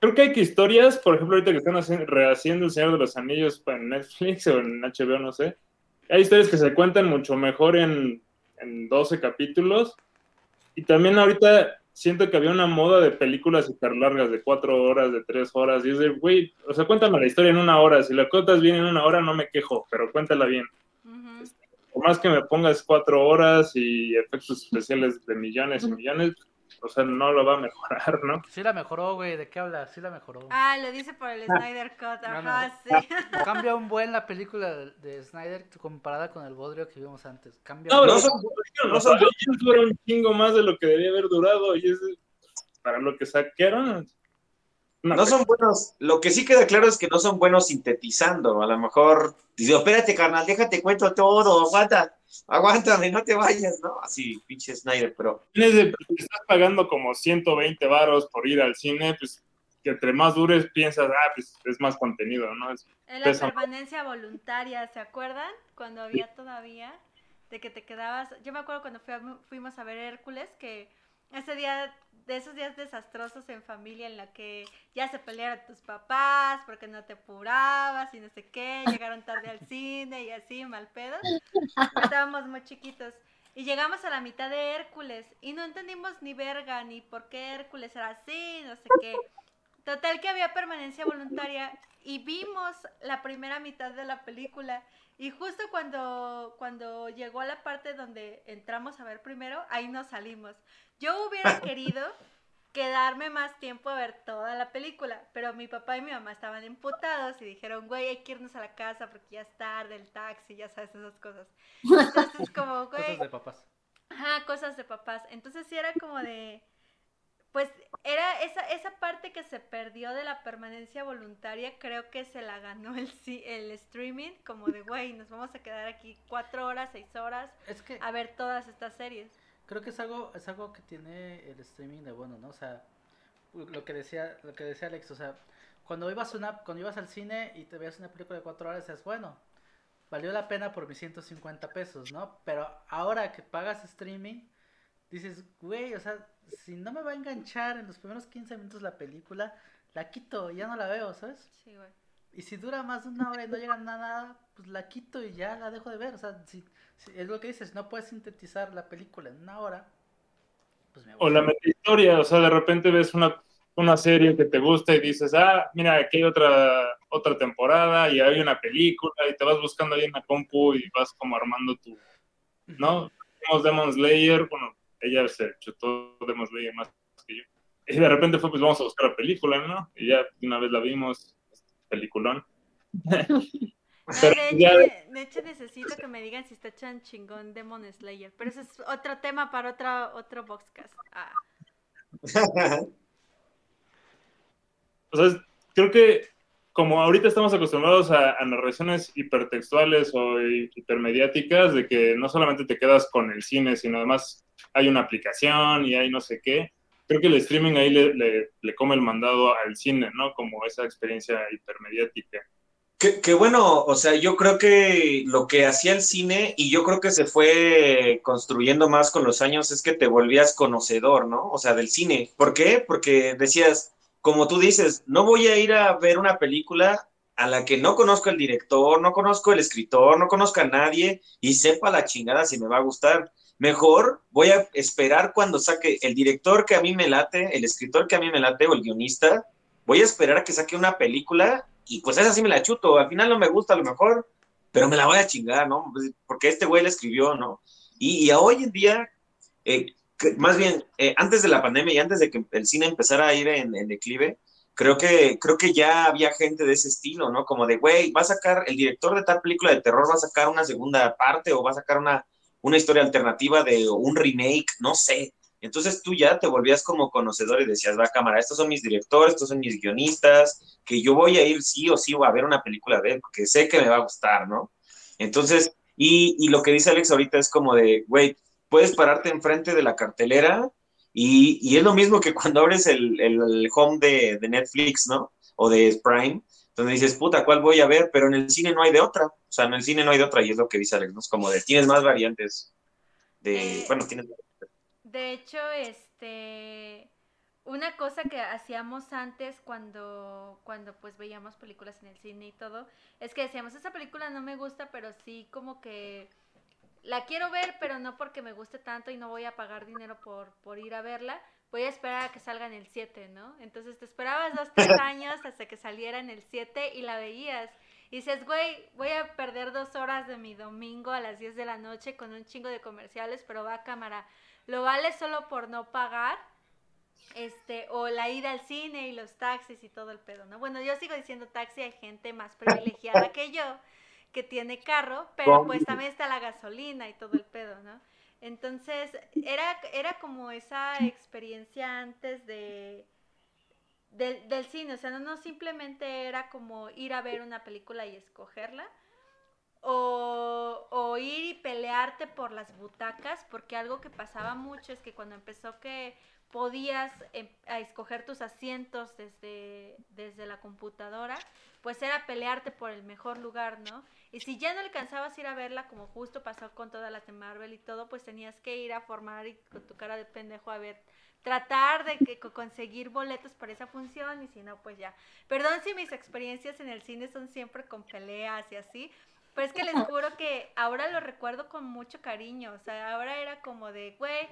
Creo que hay que historias, por ejemplo, ahorita que están haciendo, rehaciendo El Señor de los Anillos en Netflix o en HBO, no sé. Hay historias que se cuentan mucho mejor en, en 12 capítulos. Y también ahorita siento que había una moda de películas hiper largas, de 4 horas, de 3 horas. Y es de, güey, o sea, cuéntame la historia en una hora. Si la cuentas bien en una hora, no me quejo, pero cuéntala bien por más que me pongas cuatro horas y efectos especiales de millones y millones, o sea, no lo va a mejorar, ¿no? Sí la mejoró, güey, ¿de qué hablas? Sí la mejoró. Ah, lo dice por el Snyder Cut, ajá, no. sí. Cambia un buen la película de, de Snyder comparada con el bodrio que vimos antes. Cambia No, un pero No son, son- no son dura un chingo más de lo que debía haber durado y es para lo que saquearon. No son buenos, lo que sí queda claro es que no son buenos sintetizando. A lo mejor dice, espérate, carnal, déjate cuento todo, aguanta, aguántame, no te vayas, ¿no? Así, pinche Snyder, pero Tienes de- estás pagando como 120 varos por ir al cine, pues que entre más dures piensas, ah, pues es más contenido, ¿no? Es- la Pesa. permanencia voluntaria, ¿se acuerdan? Cuando había todavía. de que te quedabas, yo me acuerdo cuando fuimos a ver Hércules, que ese día, de esos días desastrosos en familia en la que ya se pelearon tus papás porque no te apurabas y no sé qué, llegaron tarde al cine y así, mal pedo, estábamos muy chiquitos. Y llegamos a la mitad de Hércules y no entendimos ni verga, ni por qué Hércules era así, no sé qué. Total que había permanencia voluntaria y vimos la primera mitad de la película y justo cuando, cuando llegó a la parte donde entramos a ver primero, ahí nos salimos. Yo hubiera querido quedarme más tiempo a ver toda la película, pero mi papá y mi mamá estaban emputados y dijeron, güey, hay que irnos a la casa porque ya es tarde, el taxi, ya sabes, esas cosas. Entonces, como, güey... Cosas de papás. Ajá, cosas de papás. Entonces sí era como de pues era esa, esa parte que se perdió de la permanencia voluntaria, creo que se la ganó el, el streaming, como de, güey, nos vamos a quedar aquí cuatro horas, seis horas a ver todas estas series. Creo que es algo, es algo que tiene el streaming de bueno, ¿no? O sea, lo que decía, lo que decía Alex, o sea, cuando ibas, una, cuando ibas al cine y te veías una película de cuatro horas, es bueno, valió la pena por mis 150 pesos, ¿no? Pero ahora que pagas streaming, dices, güey, o sea, si no me va a enganchar en los primeros 15 minutos la película, la quito, ya no la veo, ¿sabes? Sí, güey. Y si dura más de una hora y no llega a nada, pues la quito y ya la dejo de ver. O sea, si, es lo que dices, no puedes sintetizar la película en una hora, pues me voy. O la meta historia, o sea, de repente ves una, una serie que te gusta y dices, ah, mira, aquí hay otra, otra temporada y hay una película y te vas buscando ahí en la compu y vas como armando tu, ¿no? Tenemos Demon Slayer, bueno, ella se chutó Demon Slayer más que yo. Y de repente fue, pues vamos a buscar la película, ¿no? Y ya una vez la vimos, peliculón. de, hecho, necesito que me digan si está echan chingón Demon Slayer, pero ese es otro tema para otro, otro boxcast. Ah. o sea, creo que como ahorita estamos acostumbrados a, narraciones hipertextuales o hipermediáticas, de que no solamente te quedas con el cine, sino además hay una aplicación y hay no sé qué, creo que el streaming ahí le, le, come el mandado al cine, ¿no? Como esa experiencia hipermediática. Que, bueno, o sea, yo creo que lo que hacía el cine, y yo creo que se fue construyendo más con los años, es que te volvías conocedor, ¿no? O sea, del cine. ¿Por qué? Porque decías, como tú dices, no voy a ir a ver una película a la que no conozco el director, no conozco el escritor, no conozco a nadie y sepa la chingada si me va a gustar. Mejor voy a esperar cuando saque el director que a mí me late, el escritor que a mí me late o el guionista, voy a esperar a que saque una película y pues esa sí me la chuto. Al final no me gusta a lo mejor, pero me la voy a chingar, ¿no? Pues, porque este güey la escribió, ¿no? Y, hoy en día, eh, más bien, eh, antes de la pandemia y antes de que el cine empezara a ir en, declive, creo que, creo que ya había gente de ese estilo, ¿no? Como de, güey, va a sacar, el director de tal película de terror va a sacar una segunda parte o va a sacar una, una historia alternativa de un remake, no sé. Entonces tú ya te volvías como conocedor y decías, va cámara, estos son mis directores, estos son mis guionistas, que yo voy a ir sí o sí a ver una película de él, porque sé que me va a gustar, ¿no? Entonces, y, y lo que dice Alex ahorita es como de, güey, puedes pararte enfrente de la cartelera y, es lo mismo que cuando abres el, home de, Netflix, ¿no? O de Prime, donde dices, puta, ¿cuál voy a ver? Pero en el cine no hay de otra. O sea, en el cine no hay de otra y es lo que dice Alex, ¿no? Es como de, tienes más variantes. De, eh, bueno, tienes... De hecho, este... Una cosa que hacíamos antes cuando, cuando pues veíamos películas en el cine y todo, es que decíamos, esa película no me gusta, pero sí como que la quiero ver, pero no porque me guste tanto y no voy a pagar dinero por, por ir a verla. Voy a esperar a que salga en el 7, ¿no? Entonces te esperabas dos, tres años hasta que saliera en el 7 y la veías. Y dices, güey, voy a perder dos horas de mi domingo a las 10 de la noche con un chingo de comerciales, pero va a cámara. ¿Lo vale solo por no pagar? Este, o la ida al cine y los taxis y todo el pedo, ¿no? Bueno, yo sigo diciendo taxi, hay gente más privilegiada que yo que tiene carro, pero pues también está la gasolina y todo el pedo, ¿no? Entonces, era, era como esa experiencia antes de, del, cine, o sea, no, simplemente era como ir a ver una película y escogerla, o, o ir y pelearte por las butacas, porque algo que pasaba mucho es que cuando empezó que podías em, a escoger tus asientos desde, desde la computadora, pues era pelearte por el mejor lugar, ¿no? Y si ya no alcanzabas a ir a verla, como justo pasó con todas las de Marvel y todo, pues tenías que ir a formar y con tu cara de pendejo a ver, tratar de que, conseguir boletos para esa función y si no, pues ya. Perdón si mis experiencias en el cine son siempre con peleas y así, pero es que les juro que ahora lo recuerdo con mucho cariño, o sea, ahora era como de, güey,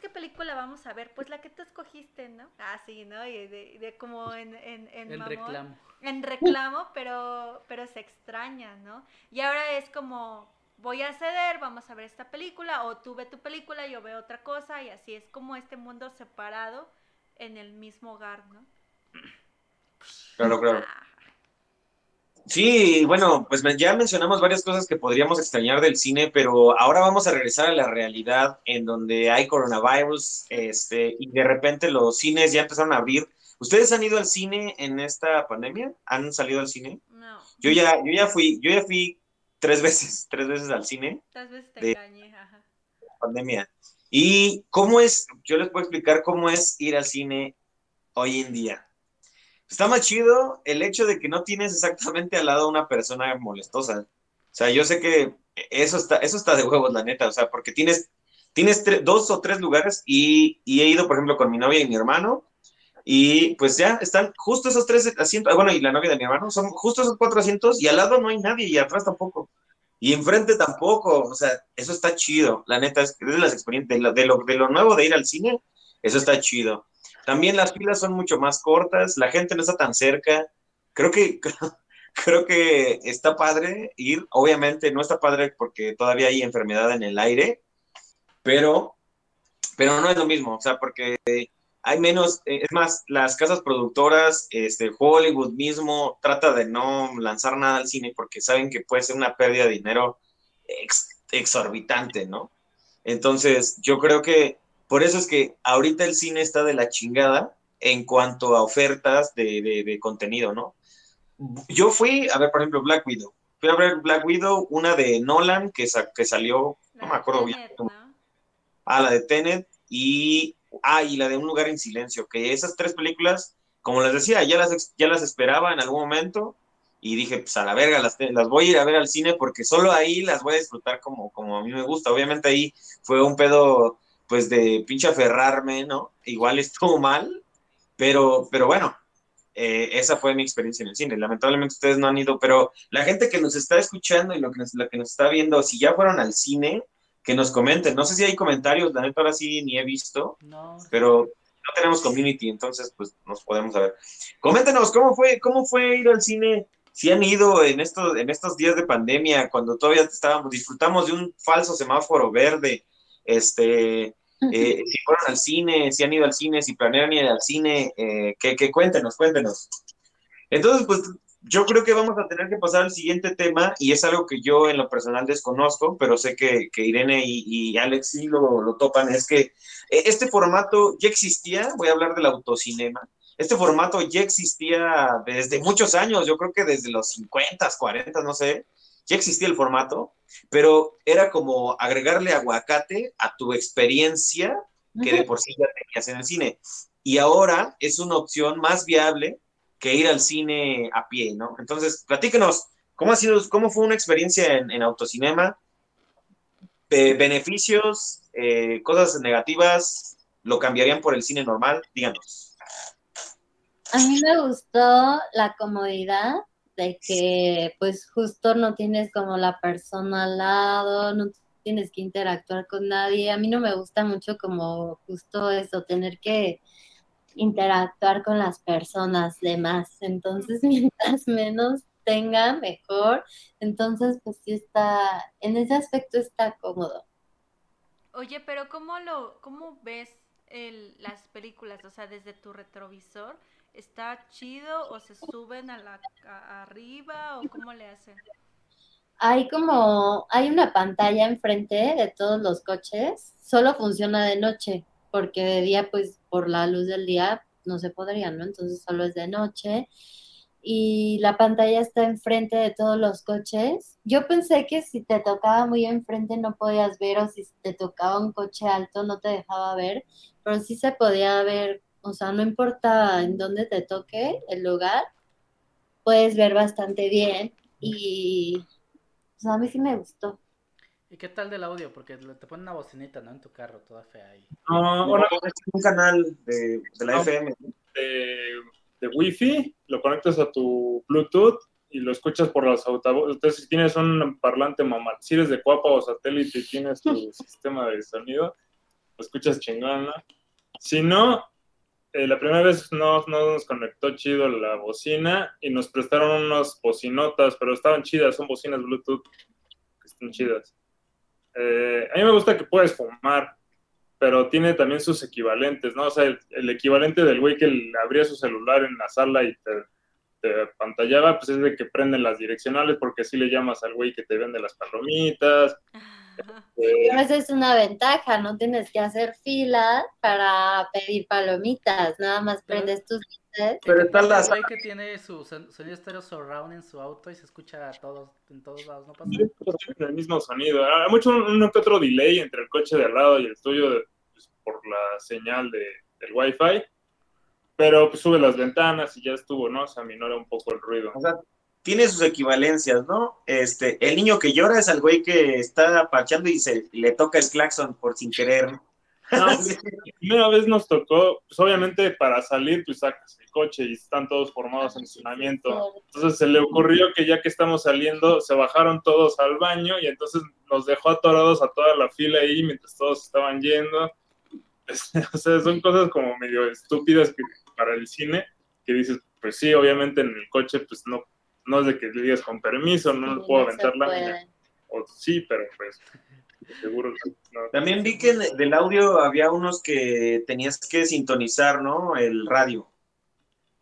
¿qué película vamos a ver? Pues la que tú escogiste, ¿no? Ah, sí, ¿no? Y de, como en... En, en, reclamo. En reclamo, pero, pero se extraña, ¿no? Y ahora es como, voy a ceder, vamos a ver esta película, o tú ve tu película, yo veo otra cosa, y así es como este mundo separado en el mismo hogar, ¿no? Claro, claro. Ah. Sí, bueno, pues ya mencionamos varias cosas que podríamos extrañar del cine, pero ahora vamos a regresar a la realidad en donde hay coronavirus, este, y de repente los cines ya empezaron a abrir. ¿Ustedes han ido al cine en esta pandemia? ¿Han salido al cine? No. Yo ya, yo ya fui, yo ya fui tres veces, tres veces al cine. Tres veces te engañé, ajá. Pandemia. Y cómo es, yo les puedo explicar cómo es ir al cine hoy en día está más chido el hecho de que no tienes exactamente al lado a una persona molestosa. O sea, yo sé que eso está, eso está de huevos, la neta, o sea, porque tienes, tienes dos o tres lugares y, he ido, por ejemplo, con mi novia y mi hermano, y pues ya están justo esos tres asientos, ah, bueno, y la novia de mi hermano, son justo esos cuatro asientos, y al lado no hay nadie, y atrás tampoco, y enfrente tampoco, o sea, eso está chido, la neta, es, de las experiencias, de de lo nuevo de ir al cine, eso está chido. También las filas son mucho más cortas, la gente no está tan cerca. Creo que, creo que está padre ir. Obviamente no está padre porque todavía hay enfermedad en el aire, pero, pero no es lo mismo, o sea, porque hay menos, es más, las casas productoras, este, Hollywood mismo, trata de no lanzar nada al cine porque saben que puede ser una pérdida de dinero exorbitante, ¿no? Entonces, yo creo que por eso es que ahorita el cine está de la chingada en cuanto a ofertas de, contenido, ¿no? Yo fui a ver, por ejemplo, Black Widow. Fui a ver Black Widow, una de Nolan que, que salió, no me acuerdo bien. Ah, la de Tenet y, ah, y la de Un lugar en silencio, que esas tres películas, como les decía, ya las, ya las esperaba en algún momento y dije, pues a la verga, las, las voy a ir a ver al cine porque solo ahí las voy a disfrutar como, como a mí me gusta. Obviamente ahí fue un pedo pues de pinche aferrarme, ¿no? Igual estuvo mal, pero, pero bueno, eh, esa fue mi experiencia en el cine. Lamentablemente ustedes no han ido, pero la gente que nos está escuchando y lo que nos, que nos está viendo, si ya fueron al cine, que nos comenten. No sé si hay comentarios, la neta ahora sí ni he visto, pero no tenemos community, entonces pues nos podemos saber. Coméntenos, ¿cómo fue, cómo fue ir al cine? Si han ido en estos, en estos días de pandemia, cuando todavía estábamos, disfrutamos de un falso semáforo verde, este, eh, si fueron al cine, si han ido al cine, si planean ir al cine, eh, que, que, cuéntenos, cuéntenos. Entonces, pues yo creo que vamos a tener que pasar al siguiente tema y es algo que yo en lo personal desconozco, pero sé que, que Irene y, y, Alex sí lo, lo, topan, es que eh, este formato ya existía, voy a hablar del autocinema, este formato ya existía desde muchos años, yo creo que desde los 50, 40, no sé, ya existía el formato, pero era como agregarle aguacate a tu experiencia que de por sí ya tenías en el cine. Y ahora es una opción más viable que ir al cine a pie, ¿no? Entonces, platíquenos, ¿cómo ha sido, cómo fue una experiencia en, autocinema? beneficios, eh, cosas negativas, ¿lo cambiarían por el cine normal? Díganos. A mí me gustó la comodidad de que pues justo no tienes como la persona al lado, no tienes que interactuar con nadie. A mí no me gusta mucho como justo eso, tener que interactuar con las personas demás. Entonces, mientras menos tenga, mejor. Entonces, pues sí está, en ese aspecto está cómodo. Oye, pero ¿cómo lo, cómo ves el, las películas? O sea, desde tu retrovisor ¿Está chido o se suben a la arriba o cómo le hacen? Hay como, hay una pantalla enfrente de todos los coches, solo funciona de noche, porque de día, pues por la luz del día no se podría, ¿no? Entonces solo es de noche. y la pantalla está enfrente de todos los coches. Yo pensé que si te tocaba muy enfrente no podías ver o si te tocaba un coche alto no te dejaba ver, pero sí se podía ver, o sea, no importa en dónde te toque el lugar, puedes ver bastante bien y pues, a mí sí me gustó. ¿Y qué tal del audio? Porque te ponen una bocinita, ¿no? En tu carro, toda fea ahí. No, No, una es un canal de, de la No. FM. de, de Wi-Fi, lo conectas a tu Bluetooth y lo escuchas por los altavoces. Entonces, si tienes un parlante mamal, si eres de Cuapa o satélite y tienes tu sistema de sonido, lo escuchas chingón, ¿no? Si no, eh, la primera vez no, no nos conectó chido la bocina y nos prestaron unas bocinotas, pero estaban chidas, son bocinas Bluetooth que están chidas. Eh, a mí me gusta que puedes fumar, pero tiene también sus equivalentes, ¿no? O sea, el, equivalente del güey que le abría su celular en la sala y te, te pantallaba, pues es de que prenden las direccionales porque así le llamas al güey que te vende las palomitas. Eh, esa es una ventaja, no tienes que hacer fila para pedir palomitas, nada más Pero- prendes tus luces. Pero está la El güey que tiene su son- sonido estéreo surround en su auto y se escucha a todos, en todos lados, ¿no pasa? Sí, todos tienen el mismo sonido. Hay mucho uno que otro delay entre el coche de al lado y el tuyo de- pues, por la señal de, del Wi-Fi, pero pues sube las ventanas y ya estuvo, ¿no? Se aminora un poco el ruido. O sea, tiene sus equivalencias, ¿no? Este, el niño que llora es al güey que está parchando y se le toca el claxon por sin querer. No, la primera vez nos tocó, pues obviamente para salir, pues sacas el coche y están todos formados en estacionamiento. Entonces se le ocurrió que ya que estamos saliendo, se bajaron todos al baño y entonces nos dejó atorados a toda la fila ahí mientras todos estaban yendo. O sea, son cosas como medio estúpidas que, para el cine, que dices, pues sí, obviamente en el coche, pues no, no es de que le digas con permiso, no Sí, puedo no aventar la puede. O sí, pero pues seguro no. También vi que en- del audio había unos que tenías que sintonizar, ¿no? El radio.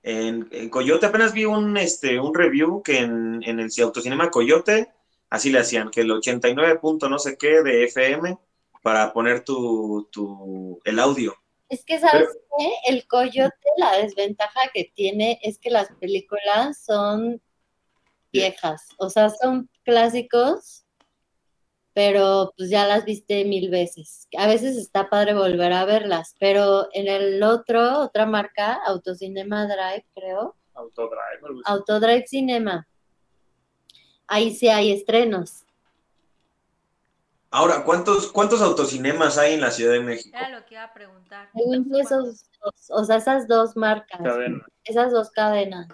En, en Coyote apenas vi un, este, un review que en, en el autocinema Coyote, así le hacían, que el 89 punto no sé qué de FM para poner tu, tu, el audio. Es que, ¿sabes qué? El coyote, la desventaja que tiene es que las películas son viejas, o sea, son clásicos, pero pues ya las viste mil veces. A veces está padre volver a verlas, pero en el otro, otra marca, Autocinema Drive, creo, Autodrive. Autodrive Cinema, ahí sí hay estrenos. Ahora, ¿cuántos, cuántos autocinemas hay en la Ciudad de México? Era lo que iba a preguntar. Según yo, esos dos, o sea, esas dos marcas, cadena. esas dos cadenas.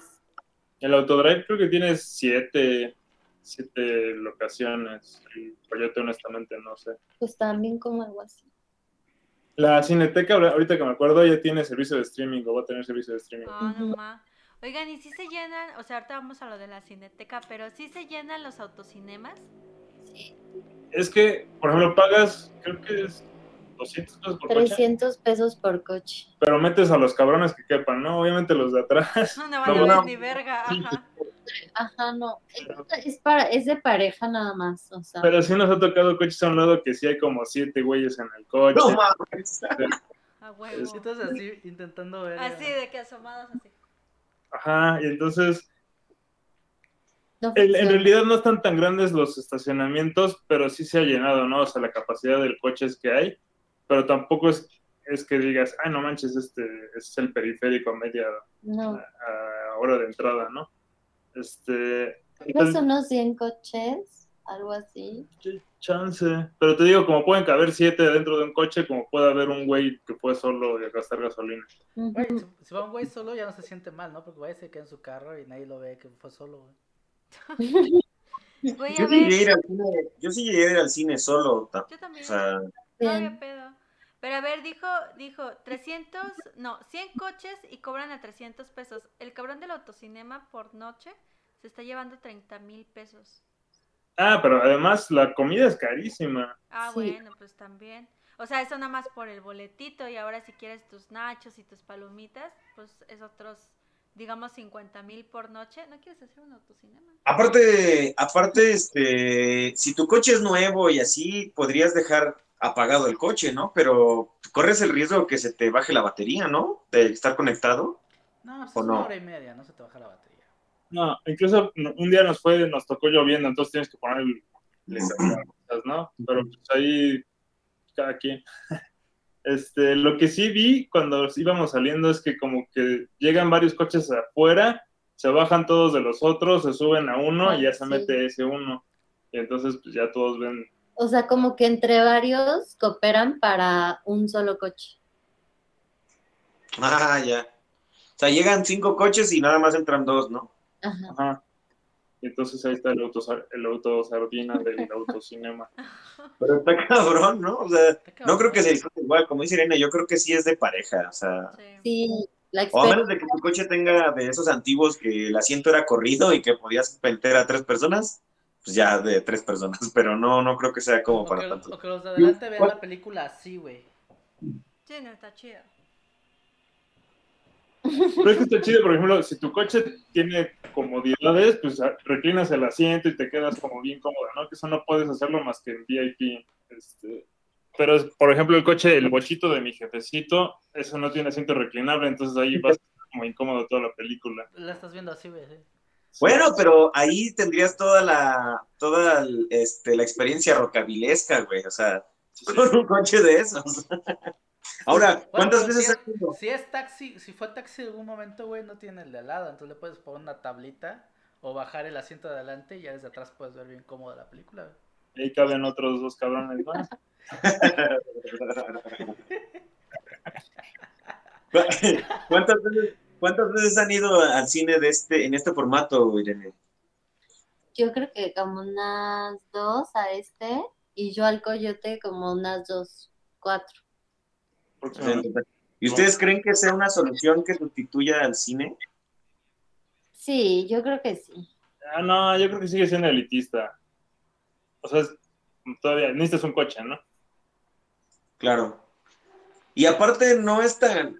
El Autodrive creo que tiene siete, siete locaciones. El Coyote, honestamente, no sé. Pues también como algo así. La Cineteca, ahorita que me acuerdo, ya tiene servicio de streaming o va a tener servicio de streaming. Ah, no ma. Oigan, ¿y si se llenan? O sea, ahorita vamos a lo de la cineteca, pero ¿sí se llenan los autocinemas? Es que, por ejemplo, pagas, creo que es 200 pesos por coche, 300 pesos por coche. pero metes a los cabrones que quepan, ¿no? Obviamente los de atrás. No, no van No, a ver no. ni verga. Ajá. Ajá, no. Es, es para, es de pareja nada más. O sea, Pero sí nos ha tocado coches a un lado que sí hay como siete güeyes en el coche. No mames. A huevo. Entonces así intentando ver. Así de que asomados así. Ajá, y entonces, no en, realidad no están tan grandes los estacionamientos, pero sí se ha llenado, ¿no? O sea, la capacidad del coche es que hay, pero tampoco es, es que digas, ay, no manches, este es el periférico a media No. a hora de entrada, ¿no? Este, Creo entonces, son unos 100 coches, algo así. ch- chance, pero te digo, como pueden caber siete dentro de un coche, como puede haber un güey que puede solo gastar gasolina. Ujú. Güey, si, si va un güey solo ya no se siente mal, ¿no? Porque güey se queda en su carro y nadie lo ve que fue solo, güey. Voy a Yo sí, llegué a ir al cine, yo sí llegué a ir al cine solo. Yo O también. sea, No había pedo. Pero a ver, dijo, dijo 300, no, 100 coches y cobran a 300 pesos. El cabrón del autocinema por noche se está llevando 30 mil pesos. Ah, pero además la comida es carísima. Ah, Sí. bueno, pues también. O sea, eso nada más por el boletito y ahora si quieres tus nachos y tus palomitas, pues es otros, digamos, 50 mil por noche. ¿No quieres hacer un autocinema? aparte, aparte, este, si tu coche es nuevo y así, podrías dejar apagado el coche, ¿no? Pero corres el riesgo que se te baje la batería, ¿no? De estar conectado. No, pues ¿O es no? una hora y media, no se te baja la batería. No, incluso un día nos fue, nos tocó lloviendo, entonces tienes que poner el, les- ¿no? Pero pues ahí cada quien. Este, lo que sí vi cuando íbamos saliendo es que como que llegan varios coches afuera, se bajan todos de los otros, se suben a uno y ya se Sí. mete ese uno. Y entonces pues ya todos ven. O sea, como que entre varios cooperan para un solo coche. Ah, ya. O sea, llegan cinco coches y nada más entran dos, ¿no? Ajá. Ajá. Y entonces ahí está el auto, el auto sardina del autocinema. Pero está cabrón, ¿no? O sea, no creo que se disfrute igual. Como dice Irene, yo creo que sí es de pareja. O sea, Sí. La o a menos de que tu coche tenga de esos antiguos que el asiento era corrido y que podías meter a tres personas, pues ya de tres personas. Pero no, no creo que sea como O para que, tanto. o que los de adelante vean ¿Cuál? la película así, güey. Sí, no, está chido. Pero es que está chido, por ejemplo, si tu coche tiene comodidades, pues a- reclinas el asiento y te quedas como bien cómodo, ¿no? Que eso no puedes hacerlo más que en VIP. Este, pero, por ejemplo, el coche, el bochito de mi jefecito, eso no tiene asiento reclinable, entonces ahí vas a estar como incómodo toda la película. La estás viendo así, güey. sí. Bueno, pero ahí tendrías toda la, toda el- este, la experiencia rocabilesca, güey. O sea, con un coche de esos. Ahora, ¿cuántas veces si es, si es taxi, si fue taxi en algún momento, güey, no tiene el de al lado, entonces le puedes poner una tablita o bajar el asiento de adelante y ya desde atrás puedes ver bien cómoda la película, güey. Ahí caben otros dos cabrones más. ¿Cuántas veces, ¿Cuántas veces han ido al cine de este, en este formato, Irene? Yo creo que como unas dos a este y yo al coyote como unas dos, cuatro. Próximamente. ¿Y ustedes creen que sea una solución que sustituya al cine? Sí, yo creo que sí. Ah, no, yo creo que sigue siendo elitista. O sea, es- todavía necesitas un coche, ¿no? Claro. Y aparte no es tan...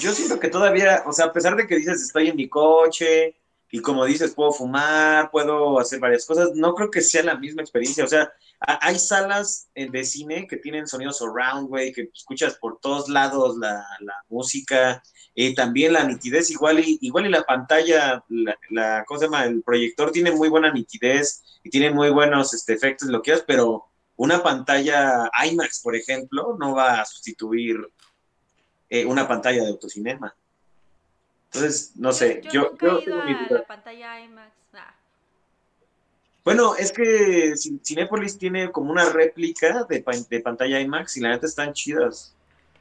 Yo siento que todavía, o sea, a pesar de que dices estoy en mi coche y como dices puedo fumar, puedo hacer varias cosas, no creo que sea la misma experiencia. O sea, hay salas eh, de cine que tienen sonidos surround, güey, que escuchas por todos lados la, la música, eh, también la nitidez, igual y, igual y la pantalla, la, la, ¿cómo se llama? El proyector tiene muy buena nitidez y tiene muy buenos este, efectos, lo que pero una pantalla IMAX, por ejemplo, no va a sustituir eh, una pantalla de autocinema. Entonces, no sé, yo, yo... nunca yo he ido tengo mi a duda. la pantalla IMAX. nah. Bueno, es que Cin- Cinépolis tiene como una réplica de, pa- de pantalla IMAX y la neta están chidas.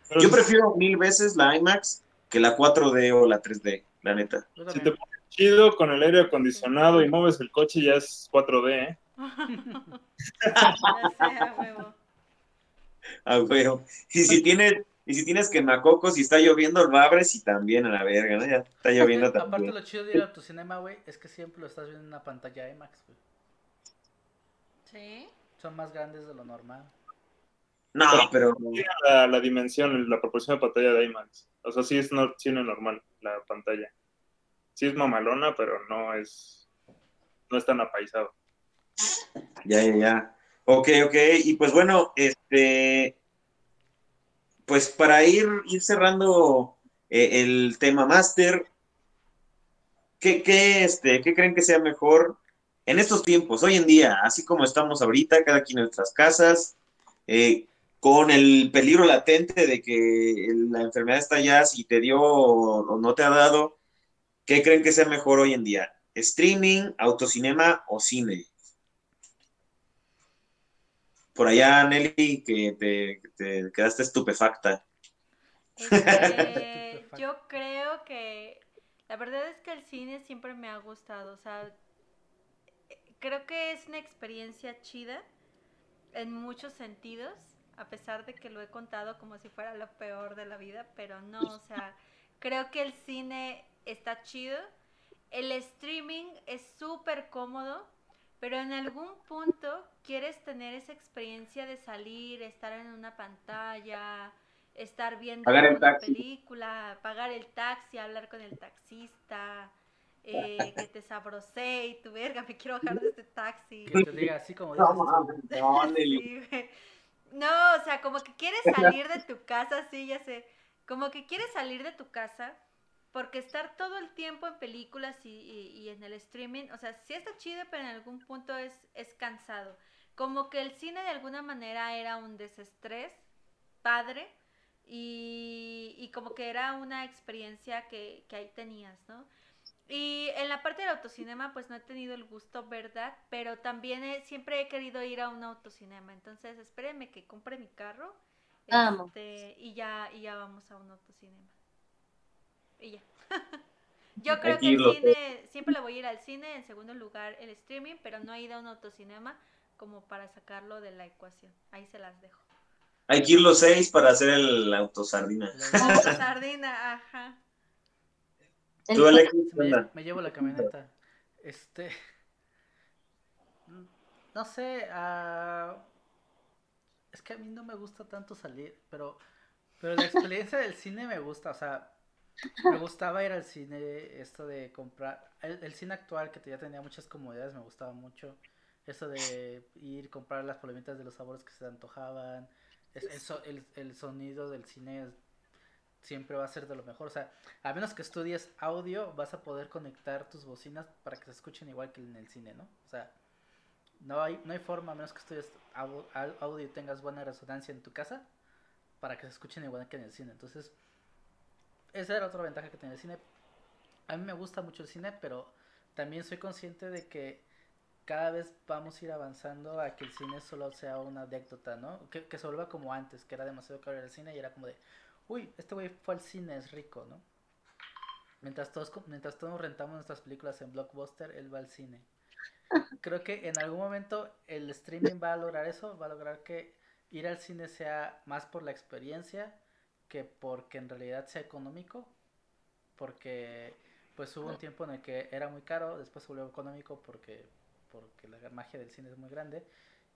Pero Yo prefiero mil veces la IMAX que la 4D o la 3D, la neta. Si te pones chido con el aire acondicionado y mueves el coche, ya es 4D, ¿eh? Ya sé, a huevo. Ah, güey. Y si tienes, y si tienes quemacocos y está lloviendo, lo abres y también a la verga, ¿no? Ya está lloviendo Aparte también. lo chido de ir a tu cinema, güey, es que siempre lo estás viendo en una pantalla IMAX, güey. ¿Sí? Son más grandes de lo normal. No, pero la dimensión, la proporción de pantalla de IMAX. O sea, sí es no, cine normal la pantalla. Sí es mamalona, pero no es no es tan apaisado. Ya, ya, ya. Ok, ok. Y pues bueno, este, pues para ir, ir cerrando eh, el tema máster, ¿qué, qué, este, ¿qué creen que sea mejor en estos tiempos, hoy en día, así como estamos ahorita, cada quien en nuestras casas, eh, con el peligro latente de que la enfermedad está allá, si te dio o no te ha dado, ¿qué creen que sea mejor hoy en día? ¿Streaming, autocinema o cine? Por allá, Nelly, que te, que te quedaste estupefacta. Este, yo creo que la verdad es que el cine siempre me ha gustado, o sea, creo que es una experiencia chida en muchos sentidos, a pesar de que lo he contado como si fuera lo peor de la vida, pero no, o sea, creo que el cine está chido, el streaming es súper cómodo, pero en algún punto quieres tener esa experiencia de salir, estar en una pantalla, estar viendo Pagar una taxi. película, pagar el taxi, hablar con el taxista, eh, que te sabrosee y tu verga, me quiero bajar de este taxi. Que te diga así como dices. No. Sí. No, o sea, como que quieres salir de tu casa, sí, ya sé. Como que quieres salir de tu casa, Porque estar todo el tiempo en películas y, y- y en el streaming, o sea, sí está chido, pero en algún punto es, es cansado. Como que el cine de alguna manera era un desestrés padre y, y como que era una experiencia que, que ahí tenías, ¿no? Y en la parte del autocinema, pues no he tenido el gusto, ¿verdad? Pero también he- siempre he querido ir a un autocinema. Entonces, espérenme que compre mi carro. Vamos. este, y ya, y ya vamos a un autocinema. Y ya. Yo creo que el cine, siempre le voy a ir al cine, en segundo lugar el streaming, pero no he ido a un autocinema como para sacarlo de la ecuación. Ahí se las dejo. Hay que ir los seis para hacer el autosardina. La sardina, ajá. Tú, Alexis, ¿qué Me, onda? me llevo la camioneta. Este. No sé. ah, es que a mí no me gusta tanto salir, pero. Pero la experiencia del cine me gusta. O sea, me gustaba ir al cine. Esto de comprar. El, el cine actual, que ya tenía muchas comodidades, me gustaba mucho. Eso de ir, comprar las palomitas de los sabores que se te antojaban. El, el- el sonido del cine siempre va a ser de lo mejor. O sea, a menos que estudies audio, vas a poder conectar tus bocinas para que se escuchen igual que en el cine, ¿no? O sea, no hay, no hay forma, a menos que estudies au- au- audio y tengas buena resonancia en tu casa, para que se escuchen igual que en el cine. Entonces, esa era otra ventaja que tenía el cine. A mí me gusta mucho el cine, pero también soy consciente de que cada vez vamos a ir avanzando a que el cine solo sea una anécdota, ¿no? Que, que se vuelva como antes, que era demasiado caro al cine y era como de, uy, este güey fue al cine, es rico, ¿no? Mientras todos, mientras todos rentamos nuestras películas en Blockbuster, él va al cine. Creo que en algún momento el streaming va a lograr eso, va a lograr que ir al cine sea más por la experiencia que porque en realidad sea económico, porque pues hubo un tiempo en el que era muy caro, después se volvió económico porque, porque la magia del cine es muy grande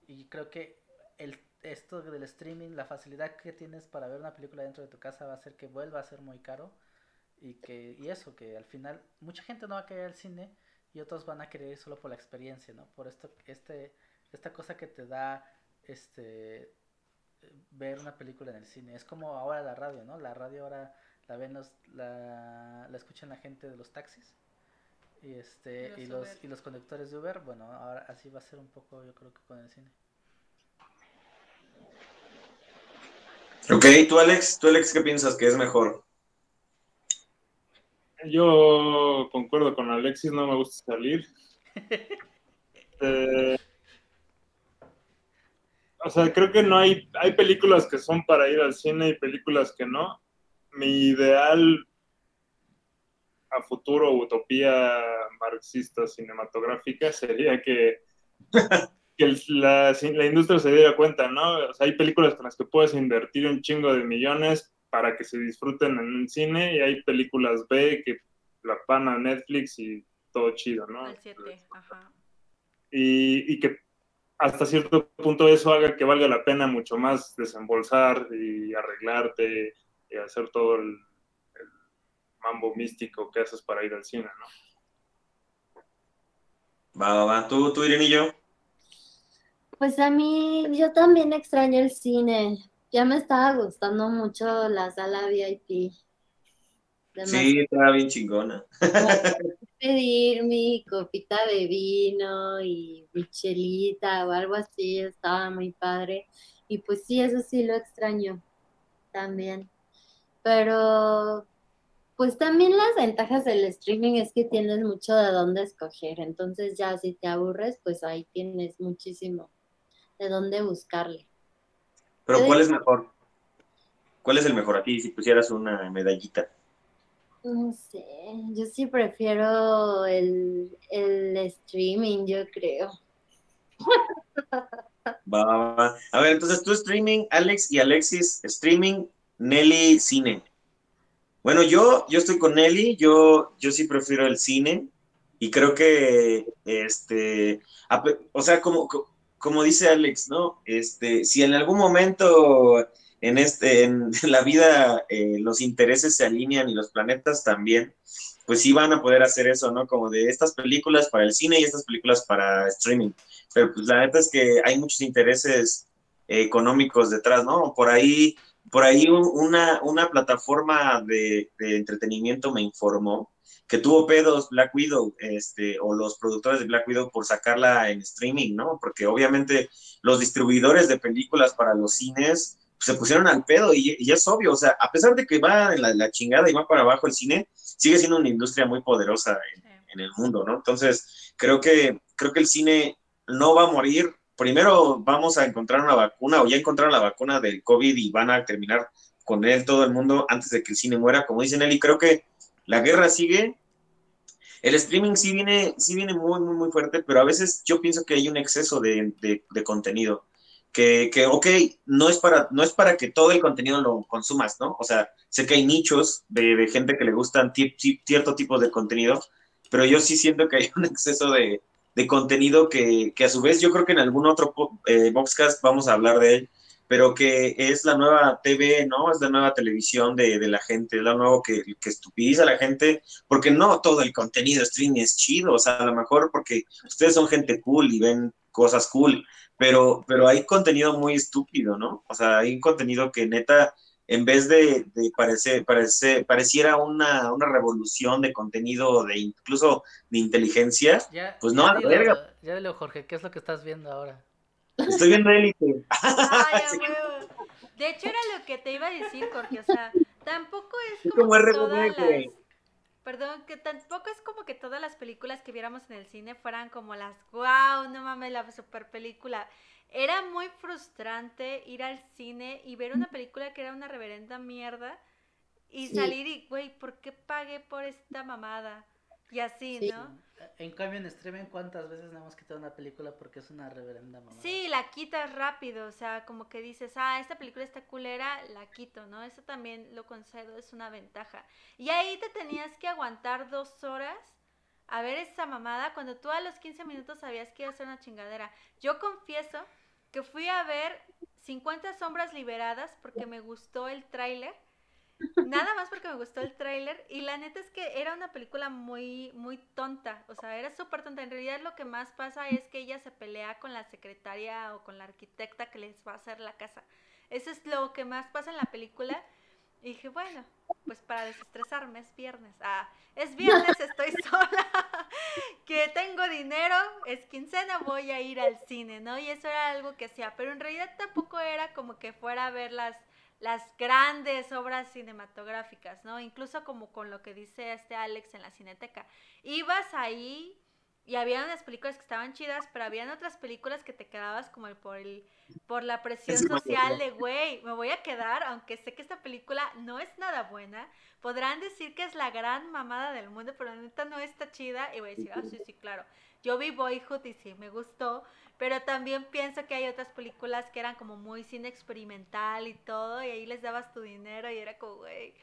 y creo que el, esto del streaming, la facilidad que tienes para ver una película dentro de tu casa va a hacer que vuelva a ser muy caro y que y eso, que al final mucha gente no va a querer al cine y otros van a querer ir solo por la experiencia, ¿no? Por esto, este, esta cosa que te da este ver una película en el cine. Es como ahora la radio, ¿no? La radio ahora la ven los, la, la escuchan la gente de los taxis y este Y y los los, Uber. y los conductores de Uber, bueno, ahora así va a ser un poco yo creo que con el cine. Ok, tú, Alex, tú, Alex, ¿qué piensas que es mejor? Yo concuerdo con Alexis, no me gusta salir. Eh, o sea, creo que no hay, hay películas que son para ir al cine y películas que no. Mi ideal a futuro, utopía marxista cinematográfica, sería que, que el- la, la industria se diera cuenta, ¿no? O sea, hay películas con las que puedes invertir un chingo de millones para que se disfruten en un cine y hay películas B que la van a Netflix y todo chido, ¿no? Al 7, ajá. y, y que hasta cierto punto eso haga que valga la pena mucho más desembolsar y arreglarte y hacer todo el, el mambo místico que haces para ir al cine, ¿no? Va, va, va. Tú, tú, Irene y yo. Pues a mí, yo también extraño el cine. Ya me estaba gustando mucho la sala VIP. Sí, estaba bien chingona. Pedir mi copita de vino y mi chelita o algo así, estaba muy padre. Y pues sí, eso sí lo extraño también. Pero pues también las ventajas del streaming es que tienes mucho de dónde escoger. Entonces ya si te aburres, pues ahí tienes muchísimo de dónde buscarle. Pero ¿cuál es mejor? ¿Cuál es el mejor a ti si pusieras una medallita? No sé, yo sí prefiero el, el streaming, yo creo. Va, va. A ver, entonces tú streaming, Alex y Alexis streaming, Nelly cine. Bueno, yo, yo estoy con Nelly, yo, yo sí prefiero el cine y creo que, este, o sea, como, co- como dice Alex, ¿no? Este, si en algún momento en este, en la vida eh, los intereses se alinean y los planetas también, pues sí van a poder hacer eso, ¿no? Como de estas películas para el cine y estas películas para streaming. Pero pues la neta es que hay muchos intereses eh, económicos detrás, ¿no? Por ahí por ahí una, una plataforma de, de, entretenimiento me informó que tuvo pedos Black Widow, este, o los productores de Black Widow por sacarla en streaming, ¿no? Porque obviamente los distribuidores de películas para los cines se pusieron al pedo y, y, es obvio, o sea, a pesar de que va en la, la, chingada y va para abajo el cine, sigue siendo una industria muy poderosa en, en el mundo, ¿no? Entonces, creo que, creo que el cine no va a morir primero vamos a encontrar una vacuna o ya encontraron la vacuna del COVID y van a terminar con él todo el mundo antes de que el cine muera, como dicen él, y creo que la guerra sigue. El streaming sí viene, sí viene muy, muy, muy fuerte, pero a veces yo pienso que hay un exceso de, de, de contenido. Que, que, ok, no es, para, no es para que todo el contenido lo consumas, ¿no? O sea, sé que hay nichos de, de gente que le gustan cierto tipo de contenido, pero yo sí siento que hay un exceso de, de contenido que, que, a su vez yo creo que en algún otro eh, Boxcast vamos a hablar de él, pero que es la nueva TV, ¿no? Es la nueva televisión de, de la gente, es la nueva que, que estupidiza a la gente, porque no todo el contenido streaming es chido, o sea, a lo mejor porque ustedes son gente cool y ven cosas cool, pero, pero hay contenido muy estúpido, ¿no? O sea, hay contenido que neta en vez de, de parecer, parecer, pareciera una, una, revolución de contenido, de incluso de inteligencia, ya, pues no, ya a la dilo, verga. Ya dilo, Jorge, ¿qué es lo que estás viendo ahora? Estoy viendo élite. Ay. De hecho, era lo que te iba a decir, Jorge. O sea, tampoco es Es como, todas las. Perdón, que tampoco es como que todas las películas que viéramos en el cine fueran como las wow, no mames, la super película. Era muy frustrante ir al cine y ver una película que era una reverenda mierda y salir y, güey, ¿por qué pagué por esta mamada? Y así, Sí. ¿no? En cambio, en streaming, ¿cuántas veces no hemos quitado una película porque es una reverenda mamada? Sí, la quitas rápido, o sea, como que dices, ah, esta película está culera, la quito, ¿no? Eso también lo concedo, es una ventaja. Y ahí te tenías que aguantar dos horas a ver esa mamada cuando tú a los 15 minutos sabías que iba a ser una chingadera. Yo confieso que fui a ver 50 sombras liberadas porque me gustó el tráiler. Nada más porque me gustó el tráiler y la neta es que era una película muy muy tonta, o sea, era súper tonta. En realidad lo que más pasa es que ella se pelea con la secretaria o con la arquitecta que les va a hacer la casa. Eso es lo que más pasa en la película. Y dije, bueno, pues para desestresarme es viernes. Ah, es viernes, estoy sola, que tengo dinero, es quincena, voy a ir al cine, ¿no? Y eso era algo que hacía, pero en realidad tampoco era como que fuera a ver las, las grandes obras cinematográficas, ¿no? Incluso como con lo que dice este Alex en la cineteca. Ibas ahí y había unas películas que estaban chidas, pero habían otras películas que te quedabas como el- por el por la presión Sí, social de, güey, me voy a quedar, aunque sé que esta película no es nada buena. Podrán decir que es la gran mamada del mundo, pero la neta no está chida. Y voy a decir, ah, sí, sí, claro. Yo vi Boyhood y sí, me gustó. Pero también pienso que hay otras películas que eran como muy cine experimental y todo. Y ahí les dabas tu dinero y era como, güey,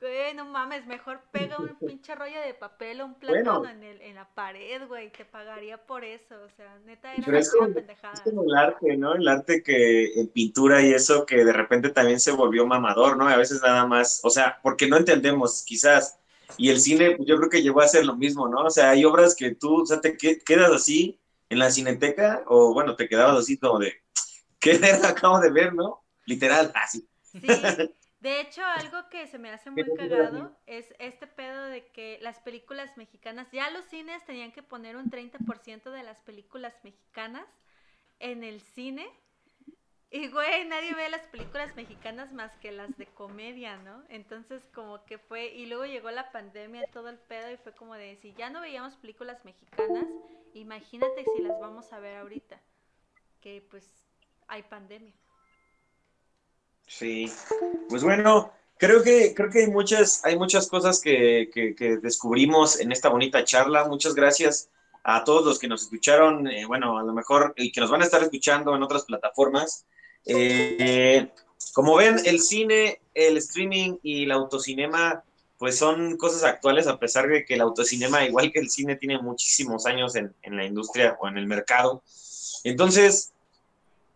güey, no mames, mejor pega un pinche rollo de papel o un plátano Bueno. en, el, en la pared, güey. Te pagaría por eso. O sea, neta era Pero es como, pendejada. es como el arte, ¿no? El arte que en pintura y eso que de repente también se volvió mamador, ¿no? A veces nada más, o sea, porque no entendemos, quizás. Y el cine, pues, yo creo que llegó a ser lo mismo, ¿no? O sea, hay obras que tú, o sea, te que- quedas así en la cineteca, o bueno, te quedabas así como de, ¿qué acabo de ver, no? Literal, así. Sí, de hecho algo que se me hace muy cagado es este pedo de que las películas mexicanas, ya los cines tenían que poner un 30% de las películas mexicanas en el cine. Y güey, nadie ve las películas mexicanas más que las de comedia, ¿no? Entonces como que fue, y luego llegó la pandemia, todo el pedo, y fue como de, si ya no veíamos películas mexicanas, imagínate si las vamos a ver ahorita, que pues hay pandemia. Sí, pues bueno, creo que, creo que hay muchas, hay muchas cosas que, que, descubrimos en esta bonita charla. Muchas gracias a todos los que nos escucharon, eh, bueno, a lo mejor, y que nos van a estar escuchando en otras plataformas. Eh, como ven, el cine, el streaming y el autocinema, pues son cosas actuales, a pesar de que el autocinema, igual que el cine, tiene muchísimos años en, en la industria o en el mercado. Entonces,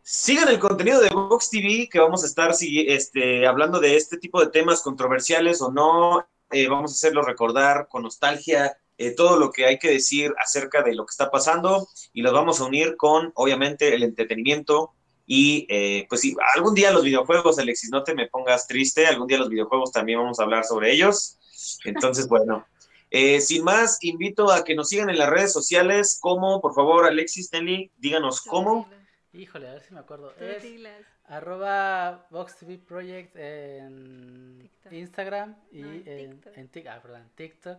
Sigan el contenido de Vox TV, que vamos a estar este, hablando de este tipo de temas controversiales o no. Eh, vamos a hacerlo recordar con nostalgia eh, todo lo que hay que decir acerca de lo que está pasando y los vamos a unir con, obviamente, el entretenimiento Y eh, pues sí, algún día los videojuegos, Alexis, no te me pongas triste, algún día los videojuegos también vamos a hablar sobre ellos. Entonces, bueno, eh, sin más, invito a que nos sigan en las redes sociales, como, por favor, Alexis, Nelly, díganos cómo. Híjole, a ver si me acuerdo. Tú Es dilas. arroba VoxTV Project en TikTok. Instagram y No, en en, TikTok. en ah, perdón, TikTok.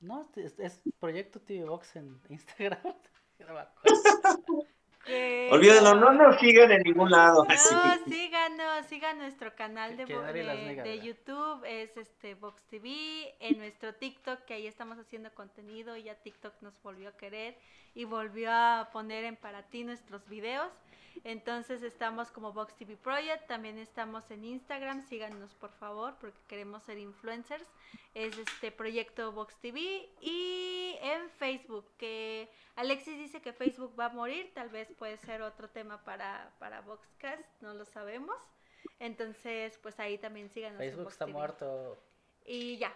No, es, es Proyecto TV Box en Instagram. No me acuerdo. ¿Qué? Olvídenlo, no nos sigan en ningún lado. No, así. síganos, sigan nuestro canal de, Que de- de. YouTube, es este Vox TV, en nuestro TikTok, que ahí estamos haciendo contenido, y ya TikTok nos volvió a querer y volvió a poner en para ti nuestros videos. Entonces estamos como Vox TV Project, también estamos en Instagram, síganos por favor, porque queremos ser influencers. Es este proyecto Vox TV y en Facebook, que Alexis dice que Facebook va a morir, tal vez puede ser otro tema para, para Voxcast, no lo sabemos. Entonces, pues ahí también síganos. en Facebook está TV. muerto. Y ya.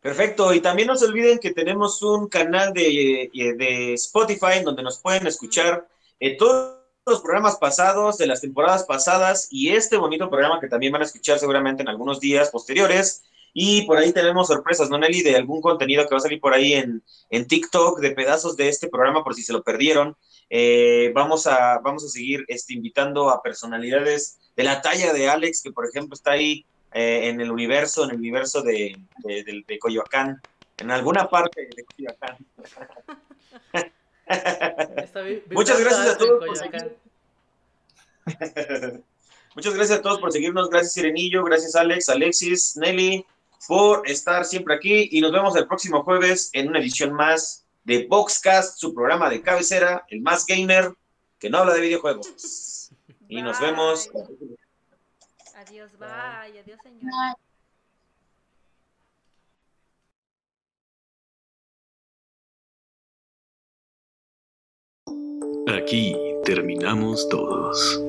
Perfecto, y también no se olviden que tenemos un canal de, eh, de Spotify en donde nos pueden escuchar eh, todos los programas pasados, de las temporadas pasadas, y este bonito programa que también van a escuchar seguramente en algunos días posteriores. Y por ahí tenemos sorpresas, ¿no, Nelly? De algún contenido que va a salir por ahí en, en TikTok, de pedazos de este programa, por si se lo perdieron. Eh, vamos, a, vamos a seguir este, invitando a personalidades de la talla de Alex, que por ejemplo está ahí eh, en el universo, en el universo de, de, de- de Coyoacán, en alguna parte de Coyoacán. Muchas gracias a todos por. Muchas gracias a todos por seguirnos, gracias Sirenillo, gracias Alex, Alexis, Nelly, por estar siempre aquí y nos vemos el próximo jueves en una edición más de Boxcast, su programa de cabecera, el más gamer que no habla de videojuegos. Y nos vemos. Adiós, bye. Adiós, señor. Aquí terminamos todos.